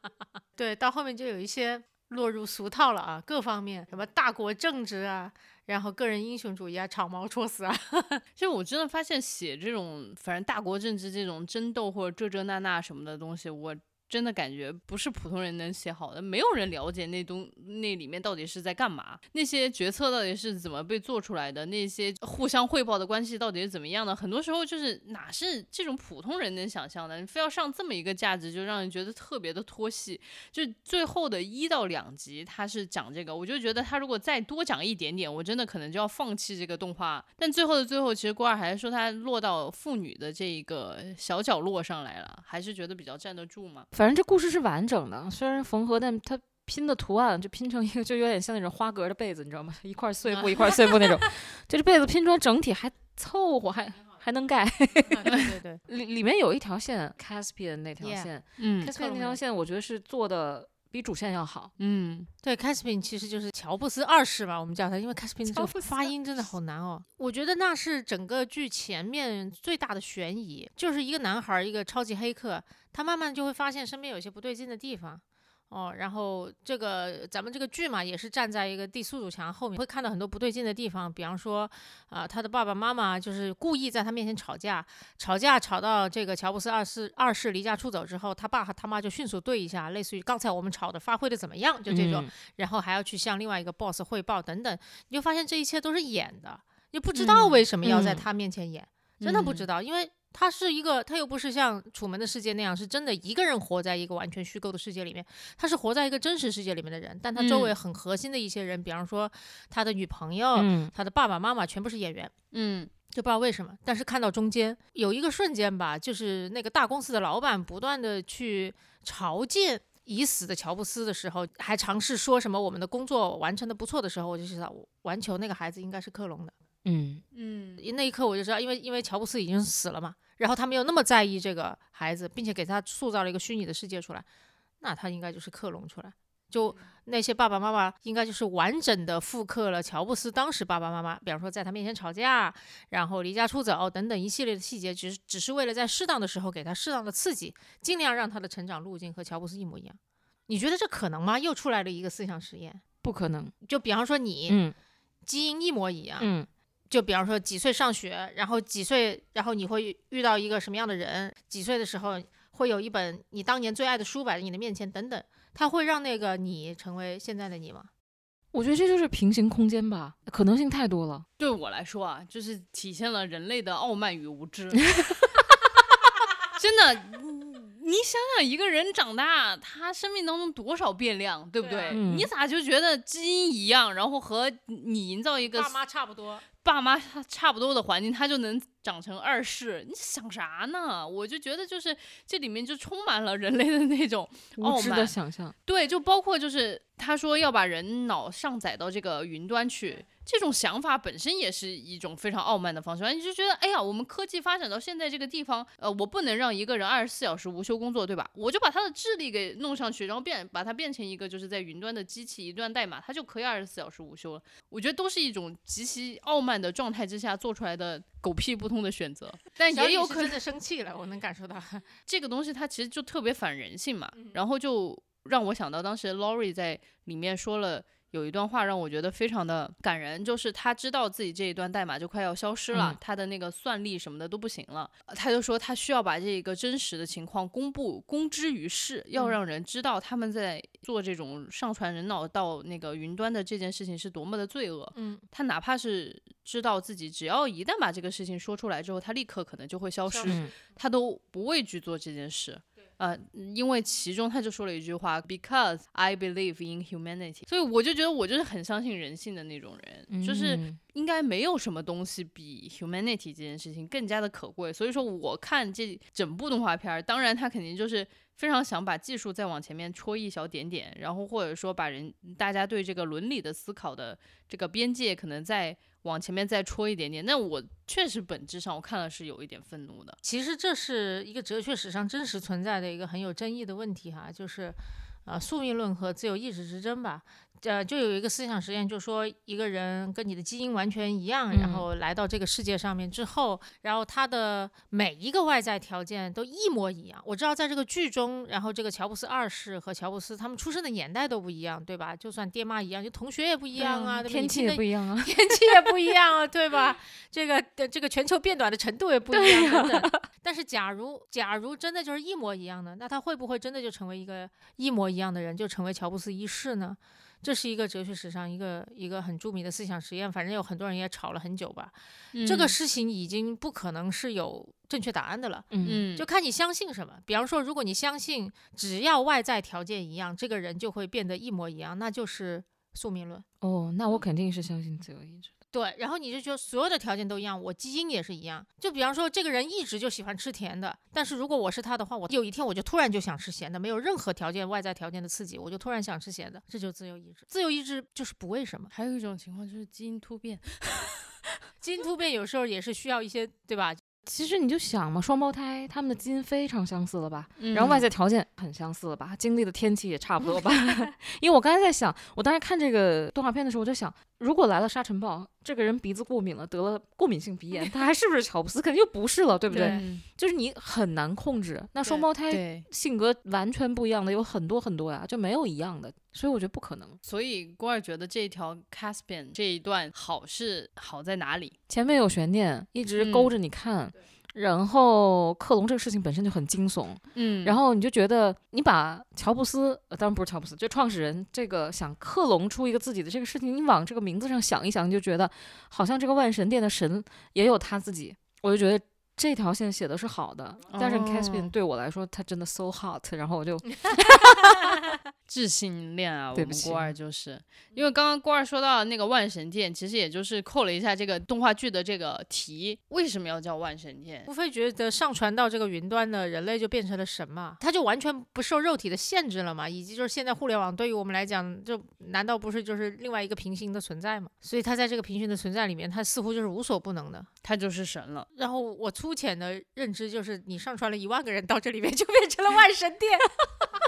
<laughs> 对，到后面就有一些落入俗套了啊，各方面什么大国政治啊，然后个人英雄主义啊，长毛戳死啊，<laughs> 就我真的发现写这种反正大国政治这种争斗或者这这那那什么的东西，我真的感觉不是普通人能写好的，没有人了解那东那里面到底是在干嘛，那些决策到底是怎么被做出来的，那些互相汇报的关系到底是怎么样的，很多时候就是哪是这种普通人能想象的，你非要上这么一个价值，就让人觉得特别的拖戏。就最后的一到两集，他是讲这个，我就觉得他如果再多讲一点点，我真的可能就要放弃这个动画。但最后的最后，其实郭二还是说他落到妇女的这一个小角落上来了，还是觉得比较站得住嘛。反正这故事是完整的，虽然缝合，但它拼的图案就拼成一个，就有点像那种花格的被子，你知道吗？一块碎布一块碎布那种，就 <laughs> 这被子拼出来整体还凑合，还还能盖。对对对，<laughs> 里里面有一条线，Caspian 那条线嗯，Caspian 那条线，我觉得是做的比主线要好。嗯，对，Caspian 其实就是乔布斯二世吧，我们叫他，因为 Caspian 这个发音真的好难哦。我觉得那是整个剧前面最大的悬疑，就是一个男孩儿，一个超级黑客，他慢慢就会发现身边有些不对劲的地方。哦，然后这个咱们这个剧嘛，也是站在一个第速堵墙后面，会看到很多不对劲的地方。比方说，啊、他的爸爸妈妈就是故意在他面前吵架，吵架吵到这个乔布斯二世二世离家出走之后，他爸和他妈就迅速对一下，类似于刚才我们吵的发挥的怎么样，就这种。嗯然后还要去向另外一个 boss 汇报等等，你就发现这一切都是演的，你不知道为什么要在嗯他面前演，真的不知嗯道，因为他是一个，他又不是像《楚门的世界》那样是真的一个人活在一个完全虚构的世界里面，他是活在一个真实世界里面的人，但他周围嗯很核心的一些人，比方说他的女朋友、嗯，他的爸爸妈妈全部是演员。嗯就不知道为什么，但是看到中间有一个瞬间吧，就是那个大公司的老板不断的去朝见已死的乔布斯的时候，还尝试说什么我们的工作完成的不错的时候，我就知道玩球那个孩子应该是克隆的。嗯，嗯那一刻我就知道，因为因为乔布斯已经死了嘛，然后他没有那么在意这个孩子，并且给他塑造了一个虚拟的世界出来，那他应该就是克隆出来。就那些爸爸妈妈应该就是完整的复刻了乔布斯当时爸爸妈妈，比方说在他面前吵架，然后离家出走等等一系列的细节，只是只是为了在适当的时候给他适当的刺激，尽量让他的成长路径和乔布斯一模一样。你觉得这可能吗？又出来了一个思想实验，不可能。就比方说你嗯基因一模一样，嗯就比方说几岁上学，然后几岁，然后你会遇到一个什么样的人？几岁的时候会有一本你当年最爱的书摆在你的面前，等等，它会让那个你成为现在的你吗？我觉得这就是平行空间吧，可能性太多了。对我来说啊，就是体现了人类的傲慢与无知。<laughs> 真的，你想想，一个人长大，他生命当中多少变量，对不对？对啊嗯你咋就觉得基因一样，然后和你营造一个爸妈差不多，爸妈差不多的环境，他就能长成二世，你想啥呢？我就觉得就是这里面就充满了人类的那种傲慢的慢，想象。对，就包括就是他说要把人脑上载到这个云端去，这种想法本身也是一种非常傲慢的方式。你就觉得，哎呀，我们科技发展到现在这个地方，呃，我不能让一个人二十四小时无休工作，对吧？我就把他的智力给弄上去，然后变把它变成一个就是在云端的机器，一段代码，它就可以二十四小时无休了。我觉得都是一种极其傲慢的状态之下做出来的狗屁不通的选择，但也有可能真的生气了，我能感受到。<laughs> 这个东西它其实就特别反人性嘛，嗯然后就让我想到当时 Lori 在里面说了。有一段话让我觉得非常的感人，就是他知道自己这一段代码就快要消失了，嗯他的那个算力什么的都不行了，呃他就说他需要把这个真实的情况公布公之于世，要嗯让人知道他们在做这种上传人脑到那个云端的这件事情是多么的罪恶。嗯，他哪怕是知道自己只要一旦把这个事情说出来之后，他立刻可能就会消失，嗯他都不畏惧做这件事。呃，因为其中他就说了一句话，because I believe in humanity，所以我就觉得我就是很相信人性的那种人，就是嗯应该没有什么东西比 humanity 这件事情更加的可贵。所以说，我看这整部动画片儿，当然他肯定就是非常想把技术再往前面戳一小点点，然后或者说把人大家对这个伦理的思考的这个边界可能再往前面再戳一点点。那我确实本质上我看了是有一点愤怒的。其实这是一个哲学史上真实存在的一个很有争议的问题哈，就是，啊，宿命论和自由意志之争吧。呃，就有一个思想实验，就说一个人跟你的基因完全一样，然嗯后来到这个世界上面之后，然后他的每一个外在条件都一模一样。我知道在这个剧中，然后这个乔布斯二世和乔布斯他们出生的年代都不一样，对吧？就算爹妈一样，就同学也不一样啊，对吧天气也不一样啊。天气也不一样啊，对吧？<laughs> 这个呃这个全球变暖的程度也不一样等等。但是假如假如真的就是一模一样的，那他会不会真的就成为一个一模一样的人，就成为乔布斯一世呢？这是一个哲学史上一个一个很著名的思想实验，反正有很多人也吵了很久吧。这个嗯事情已经不可能是有正确答案的了。嗯嗯，就看你相信什么。比方说，如果你相信只要外在条件一样，这个人就会变得一模一样，那就是宿命论。哦，那我肯定是相信自由意志的。对，然后你就觉得所有的条件都一样，我基因也是一样。就比方说，这个人一直就喜欢吃甜的，但是如果我是他的话，我有一天我就突然就想吃咸的，没有任何条件外在条件的刺激，我就突然想吃咸的，这就是自由意志。自由意志就是不为什么，还有一种情况就是基因突变，<laughs> 基因突变有时候也是需要一些，对吧？其实你就想嘛，双胞胎他们的基因非常相似了吧？嗯然后外在条件很相似了吧？经历的天气也差不多吧？<laughs> 因为我刚才在想，我当时看这个动画片的时候，我就想，如果来了沙尘暴，这个人鼻子过敏了，得了过敏性鼻炎，他还是不是乔布斯？肯定就不是了，对不对？就是你很难控制。那双胞胎，性格完全不一样的有很多很多呀，就没有一样的，所以我觉得不可能。所以郭二觉得这一条 Caspian 这一段好是好在哪里？前面有悬念，一直嗯勾着你看。然后克隆这个事情本身就很惊悚，嗯。然后你就觉得你把乔布斯，呃、当然不是乔布斯，就创始人这个想克隆出一个自己的这个事情，你往这个名字上想一想，你就觉得好像这个万神殿的神也有他自己，我就觉得这条线写的是好的。但是 Caspian 哦对我来说，他真的 so hot，然后我就 <laughs> 智性恋啊，我对不起们郭二就是因为刚刚郭二说到那个万神殿，其实也就是扣了一下这个动画剧的这个题，为什么要叫万神殿？无非觉得上传到这个云端的人类就变成了神嘛，他就完全不受肉体的限制了嘛，以及就是现在互联网对于我们来讲，就难道不是就是另外一个平行的存在吗？所以他在这个平行的存在里面，他似乎就是无所不能的。他就是神了。然后我粗浅的认知就是，你上传了一万个人到这里面，就变成了万神殿。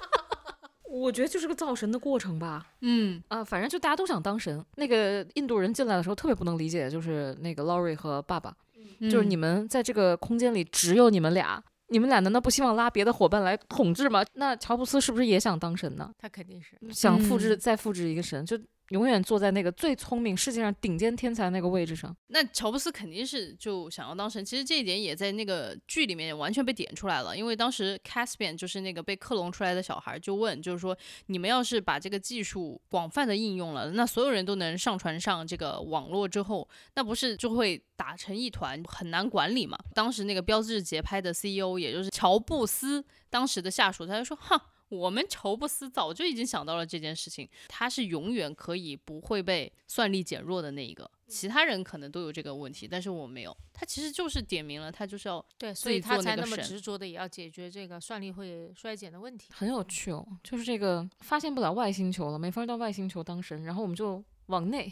<laughs> 我觉得就是个造神的过程吧。嗯啊，反正就大家都想当神。那个印度人进来的时候特别不能理解，就是那个 Laurie 和爸爸，就是你们们在这个空间里只有你们俩，你们俩难道不希望拉别的伙伴来统治吗？那乔布斯是不是也想当神呢？他肯定是。想复制、嗯再复制一个神，就永远坐在那个最聪明、世界上顶尖天才那个位置上。那乔布斯肯定是就想要当神，其实这一点也在那个剧里面完全被点出来了。因为当时 Caspian 就是那个被克隆出来的小孩，就问，就是说你们要是把这个技术广泛的应用了，那所有人都能上传上这个网络之后，那不是就会打成一团，很难管理嘛？当时那个标志节拍的 CEO，也就是乔布斯当时的下属，他就说，哈。我们乔布斯早就已经想到了这件事情，他是永远可以不会被算力减弱的那一个。其他人可能都有这个问题，但是我没有。他其实就是点明了，他就是要对，所以他才那么执着的也要解决这个算力会衰减的问题。很有趣哦，就是这个发现不了外星球了，没法到外星球当神，然后我们就往内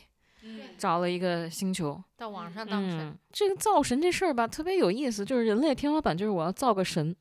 找了一个星球。到网上当神，嗯，这个造神这事儿吧，特别有意思，就是人类天花板就是我要造个神，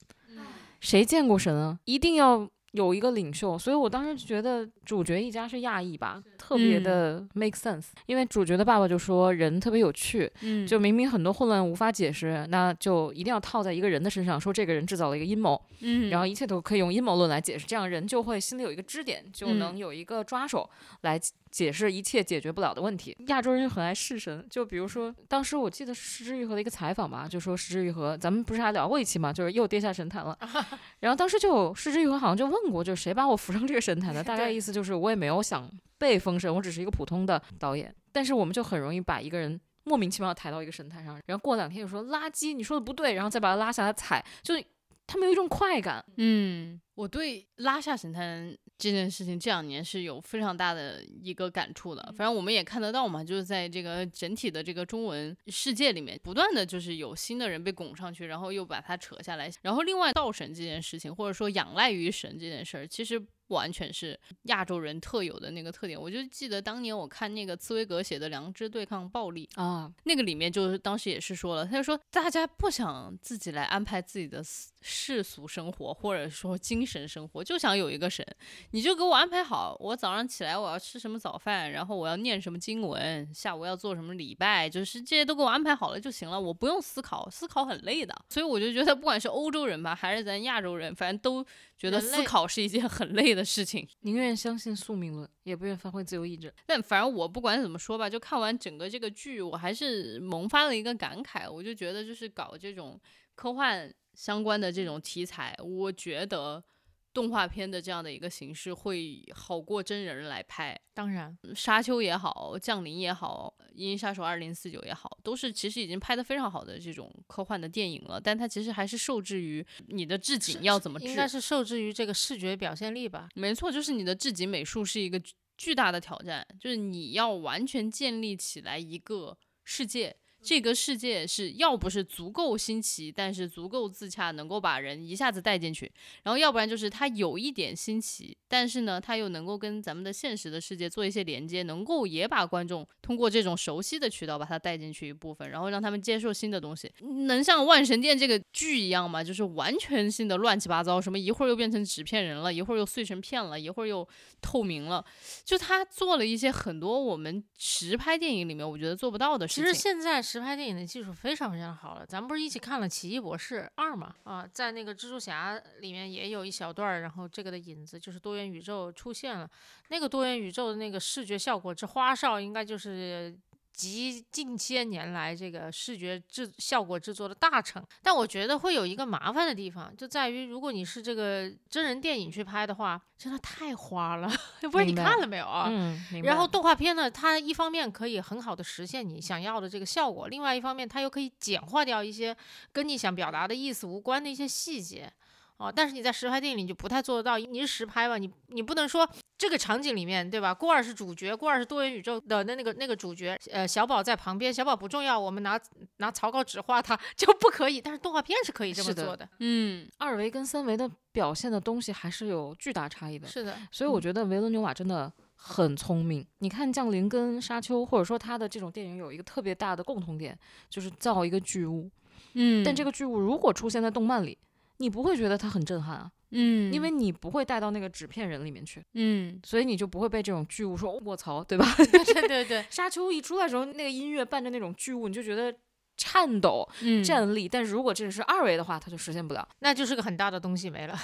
谁见过神啊？一定要有一个领袖，所以我当时觉得主角一家是亚裔吧，特别的 make sense，、因为主角的爸爸就说人特别有趣，嗯就明明很多混乱无法解释，那就一定要套在一个人的身上，说这个人制造了一个阴谋，嗯然后。一切都可以用阴谋论来解释，这样人就会心里有一个支点，就嗯。能有一个抓手来解释一切解决不了的问题。亚洲人就很爱弑神，就比如说当时我记得是石之愈合的一个采访吧，就说石之愈合，咱们不是还聊过一期嘛，就是又跌下神坛了。<laughs> 然后当时就有石之愈合好像就问过，就是谁把我扶上这个神坛的？<laughs> 大概意思就是我也没有想被封神，我只是一个普通的导演。但是我们就很容易把一个人。莫名其妙地抬到一个神坛上，然后过两天又说垃圾，你说的不对，然后再把他拉下来踩，就是他们有一种快感。嗯，我对拉下神坛这件事情这两年是有非常大的一个感触的。反正我们也看得到嘛，就是在这个整体的这个中文世界里面，不断的就是有新的人被拱上去，然后又把它扯下来。然后另外盗神这件事情，或者说仰赖于神这件事儿，其实。完全是亚洲人特有的那个特点，我就记得当年我看那个茨威格写的《良知对抗暴力》，啊，那个里面就是当时也是说了，他就说大家不想自己来安排自己的世世俗生活，或者说精神生活，就想有一个神，你就给我安排好，我早上起来我要吃什么早饭，然后我要念什么经文，下午要做什么礼拜，就是这些都给我安排好了就行了，我不用思考，思考很累的。所以我就觉得，不管是欧洲人吧，还是咱亚洲人，反正都觉得思考是一件很累的事情。宁愿相信宿命论，也不愿发挥自由意志。但反正我不管怎么说吧，就看完整个这个剧，我还是萌发了一个感慨，我就觉得就是搞这种科幻相关的这种题材，我觉得动画片的这样的一个形式会好过真人来拍。当然，沙丘也好，降临也好，银翼杀手二零四九也好，都是其实已经拍得非常好的这种科幻的电影了，但它其实还是受制于你的置景要怎么制。应该是受制于这个视觉表现力吧。没错，就是你的置景美术是一个巨巨大的挑战，就是你要完全建立起来一个世界。这个世界是要不是足够新奇，但是足够自洽，能够把人一下子带进去；然后要不然就是它有一点新奇，但是呢，它又能够跟咱们的现实的世界做一些连接，能够也把观众通过这种熟悉的渠道把它带进去一部分，然后让他们接受新的东西。能像《万神殿》这个剧一样吗？就是完全性的乱七八糟，什么一会儿又变成纸片人了，一会儿又碎成片了，一会儿又透明了，就他做了一些很多我们实拍电影里面我觉得做不到的事情。其实现在实拍电影的技术非常非常好了，咱们不是一起看了《奇异博士二》吗？啊，在那个蜘蛛侠里面也有一小段，然后这个的影子就是多元宇宙出现了。那个多元宇宙的那个视觉效果之花哨，应该就是集近些年来这个视觉制效果制作的大成。但我觉得会有一个麻烦的地方，就在于如果你是这个真人电影去拍的话，真的太花了。<laughs> 不是你看了没有啊？然后动画片呢，它一方面可以很好的实现你想要的这个效果，另外一方面它又可以简化掉一些跟你想表达的意思无关的一些细节。哦，但是你在实拍电影里就不太做得到，你是实拍吧，你你不能说这个场景里面，对吧？郭二是主角，郭二是多元宇宙的那那个那个主角，呃，小宝在旁边，小宝不重要，我们拿拿草稿纸画他 <laughs> 就不可以，但是动画片是可以这么做的。嗯，二维跟三维的表现的东西还是有巨大差异的。是的，所以我觉得维伦纽瓦真的很聪明。你看《降临》跟《沙丘》，或者说他的这种电影有一个特别大的共同点，就是造一个巨物。嗯但这个巨物如果出现在动漫里，你不会觉得它很震撼啊，嗯，因为你不会带到那个纸片人里面去，嗯所以你就不会被这种巨物说“卧槽”，对吧？<laughs> 对对对，沙丘一出来的时候，那个音乐伴着那种巨物，你就觉得颤抖、嗯站立。但是如果这是二维的话，它就实现不了。那就是个很大的东西没了。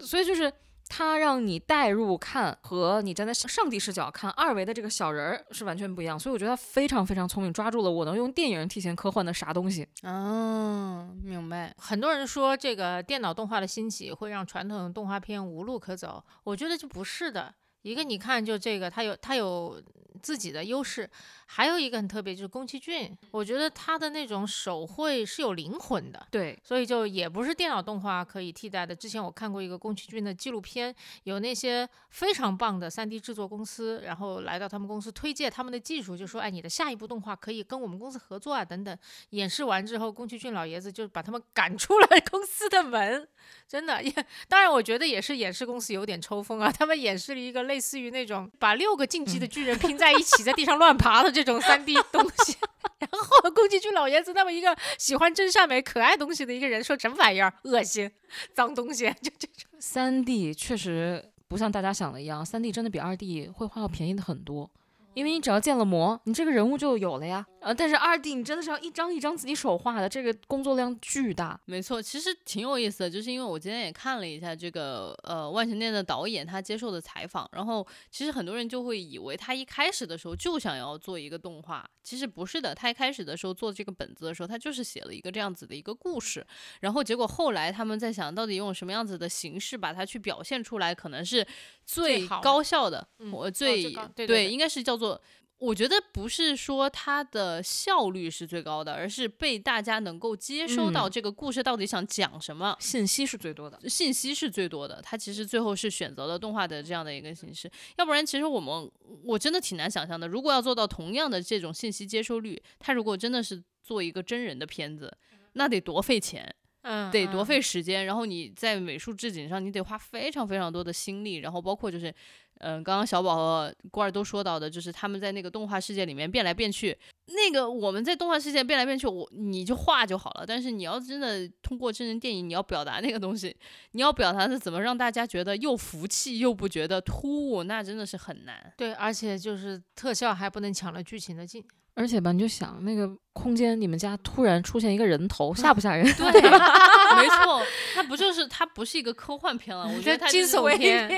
所以就是它让你代入看和你站在上帝视角看二维的这个小人儿是完全不一样。所以我觉得他非常非常聪明，抓住了我能用电影体现科幻的啥东西。嗯，明白。很多人说这个电脑动画的兴起会让传统动画片无路可走，我觉得就不是的。一个你看，就这个，它有它有自己的优势。还有一个很特别，就是宫崎骏，我觉得他的那种手绘是有灵魂的。对，所以就也不是电脑动画可以替代的。之前我看过一个宫崎骏的纪录片，有那些非常棒的 3D 制作公司，然后来到他们公司推荐他们的技术，就说：“哎，你的下一部动画可以跟我们公司合作啊，等等。”演示完之后，宫崎骏老爷子就把他们赶出了 <laughs> 公司的门，真的也。当然，我觉得也是演示公司有点抽风啊。他们演示了一个类似于那种把六个晋级的巨人拼在一起，在地上乱爬的这种三 D 东西。然后宫崎骏老爷子那么一个喜欢真善美、可爱东西的一个人，说什么玩意儿，恶心，脏东西，就这种。三 D 确实不像大家想的一样，三 D 真的比二 D 绘画要便宜的很多。因为你只要建了模，你这个人物就有了呀。呃，但是二 D 你真的是要一张一张自己手画的，这个工作量巨大。没错，其实挺有意思的，就是因为我今天也看了一下这个呃万神殿的导演他接受的采访，然后其实很多人就会以为他一开始的时候就想要做一个动画，其实不是的。他一开始的时候做这个本子的时候，他就是写了一个这样子的一个故事，然后结果后来他们在想到底用什么样子的形式把它去表现出来，可能是最高效的，我最对，应该是叫做。我觉得不是说它的效率是最高的，而是被大家能够接收到这个故事到底想讲什么，信息是最多的，信息是最多的。它其实最后是选择了动画的这样的一个形式，要不然其实我们我真的挺难想象的。如果要做到同样的这种信息接收率，它如果真的是做一个真人的片子，那得多费钱，嗯，得多费时间，然后你在美术置景上你得花非常非常多的心力，然后包括就是。嗯，刚刚小宝和郭儿都说到的，就是他们在那个动画世界里面变来变去。那个我们在动画世界变来变去，我你就画就好了。但是你要真的通过真人电影，你要表达那个东西，你要表达的怎么让大家觉得又服气又不觉得突兀，那真的是很难。对，而且就是特效还不能抢了剧情的劲。而且吧，你就想那个空间，你们家突然出现一个人头，吓不吓人？<laughs> 对，没错，它不就是它不是一个科幻片了？我觉得它惊悚片。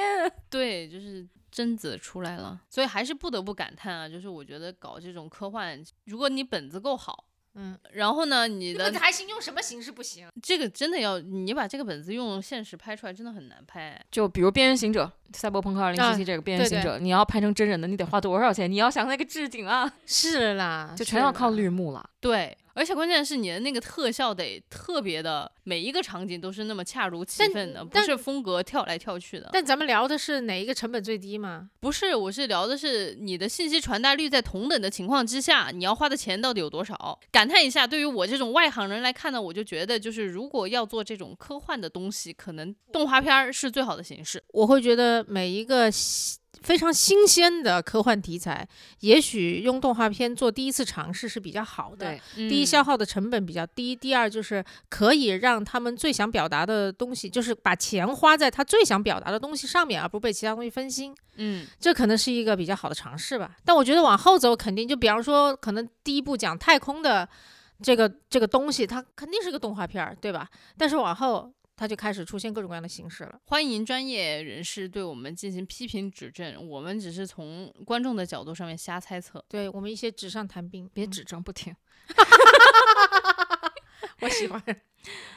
对，就是贞子出来了，所以还是不得不感叹啊，就是我觉得搞这种科幻，如果你本子够好。嗯，然后呢？你的还行，用什么形式不行？这个真的要你把这个本子用现实拍出来，真的很难拍。就比如《边缘行者》赛博朋克二零七七这个《边缘行者》，你要拍成真人的，你得花多少钱？你要想那个置景啊，是啦，就全要靠绿幕了。对。而且关键是你的那个特效得特别的，每一个场景都是那么恰如其分的，不是风格跳来跳去的。但咱们聊的是哪一个成本最低吗？不是，我是聊的是你的信息传达率在同等的情况之下，你要花的钱到底有多少？感叹一下，对于我这种外行人来看呢，我就觉得就是如果要做这种科幻的东西，可能动画片儿是最好的形式。我会觉得每一个。非常新鲜的科幻题材，也许用动画片做第一次尝试是比较好的。第一，消耗的成本比较低；第二，就是可以让他们最想表达的东西，就是把钱花在他最想表达的东西上面，而不被其他东西分心。嗯，这可能是一个比较好的尝试吧。但我觉得往后走，肯定就比方说，可能第一部讲太空的这个这个东西，它肯定是个动画片儿，对吧？但是往后。它就开始出现各种各样的形式了。欢迎专业人士对我们进行批评指正，我们只是从观众的角度上面瞎猜测。对我们一些纸上谈兵，别指正不听。<laughs> 我喜欢。<laughs>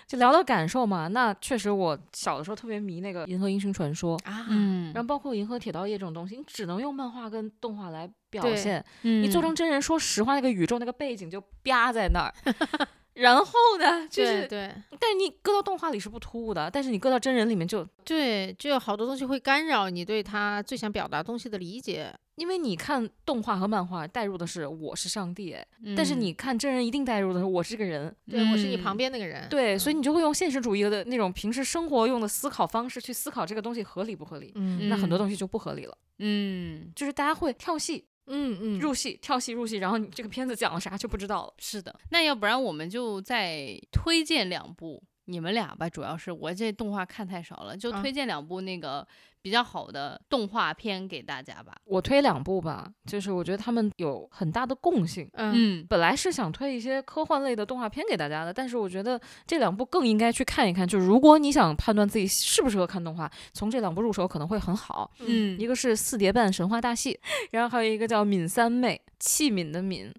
就聊到感受嘛。那确实，我小的时候特别迷那个《银河英雄传说》啊，嗯，然后包括《银河铁道夜》这种东西，你只能用漫画跟动画来表现。嗯你做成真人，说实话，那个宇宙那个背景就啪在那儿。<laughs> 然后呢，就是对，但是你搁到动画里是不突兀的，但是你搁到真人里面就对，就有好多东西会干扰你对他最想表达东西的理解。因为你看动画和漫画带入的是我是上帝，但是你看真人一定带入的是我是个人，对我是你旁边那个人。对，所以你就会用现实主义的那种平时生活用的思考方式去思考这个东西合理不合理。嗯，那很多东西就不合理了。嗯，就是大家会跳戏。嗯嗯，入戏跳戏入戏，然后你这个片子讲了啥就不知道了。是的，那要不然我们就再推荐两部，你们俩吧，主要是我这动画看太少了，就推荐两部那个。比较好的动画片给大家吧，我推两部吧，就是我觉得他们有很大的共性。嗯，本来是想推一些科幻类的动画片给大家的，但是我觉得这两部更应该去看一看。就如果你想判断自己适不适合看动画，从这两部入手可能会很好。嗯，一个是《四叠半神话大戏》，然后还有一个叫《敏三妹》，器皿的敏，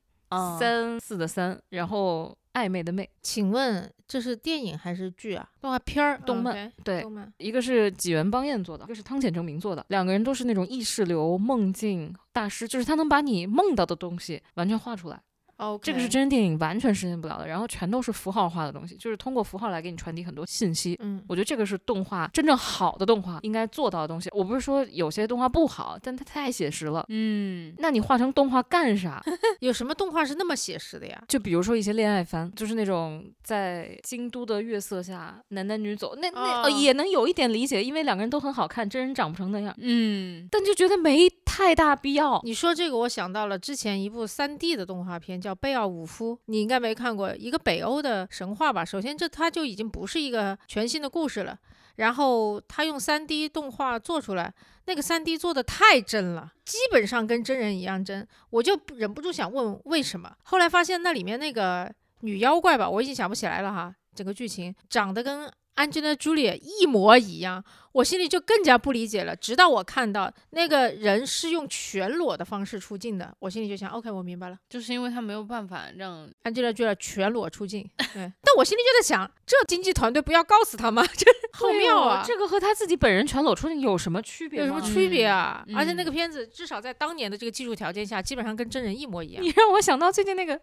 三四的三，然后暧昧的昧。请问。这是电影还是剧啊？动画片儿，动漫对动漫。一个是纪元邦彦做的，一个是汤浅证明做的，两个人都是那种意识流、梦境大师，就是他能把你梦到的东西完全画出来。哦，这个是真人电影完全实现不了的，然后全都是符号化的东西，就是通过符号来给你传递很多信息。嗯，我觉得这个是动画真正好的动画应该做到的东西。我不是说有些动画不好，但它太写实了。嗯，那你画成动画干啥？<laughs> 有什么动画是那么写实的呀？就比如说一些恋爱番，就是那种在京都的月色下男男女走，那那、呃哦也能有一点理解，因为两个人都很好看，真人长不成那样，嗯，但就觉得没太大必要。你说这个，我想到了之前一部三 D 的动画片，叫《贝奥武夫》，你应该没看过，一个北欧的神话吧？首先，这它就已经不是一个全新的故事了。然后他用3 D 动画做出来，那个3 D 做的太真了，基本上跟真人一样真，我就忍不住想问为什么。后来发现那里面那个女妖怪吧，我已经想不起来了哈，整个剧情长得跟 Angela Julia 一模一样，我心里就更加不理解了。直到我看到那个人是用全裸的方式出镜的，我心里就想，OK，我明白了就是因为他没有办法让，Angela 全裸出镜。<laughs> 对，但我心里就在想，这经纪团队不要告诉他吗？<laughs> 这好对哦妙啊！这个和他自己本人全裸出镜有什么区别？有什么区别啊？嗯而且那嗯个片子至少在当年的这个技术条件下，基本上跟真人一模一样你。让我想到最近那个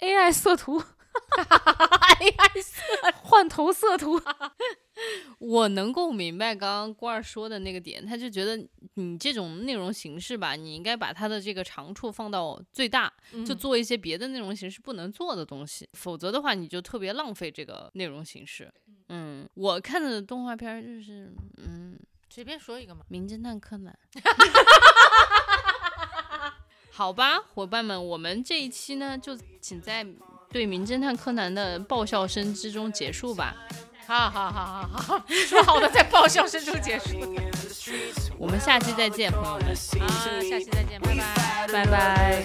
AI 色图，<laughs> AI 色换头色图，<laughs> 我能够明白刚刚郭二说的那个点，他就觉得你这种内容形式吧，你应该把它的这个长处放到最大，就嗯做一些别的内容形式不能做的东西，否则的话你就特别浪费这个内容形式。嗯，我看的动画片儿就是嗯，随便说一个嘛。《名侦探柯南 <laughs>》。好吧，伙伴们，我们这一期呢，就请在对《名侦探柯南》的爆笑声之中结束吧。好好好好好，说好的在爆笑声中结束。我们下期再见，朋友们。啊，下期再见，拜拜，拜拜。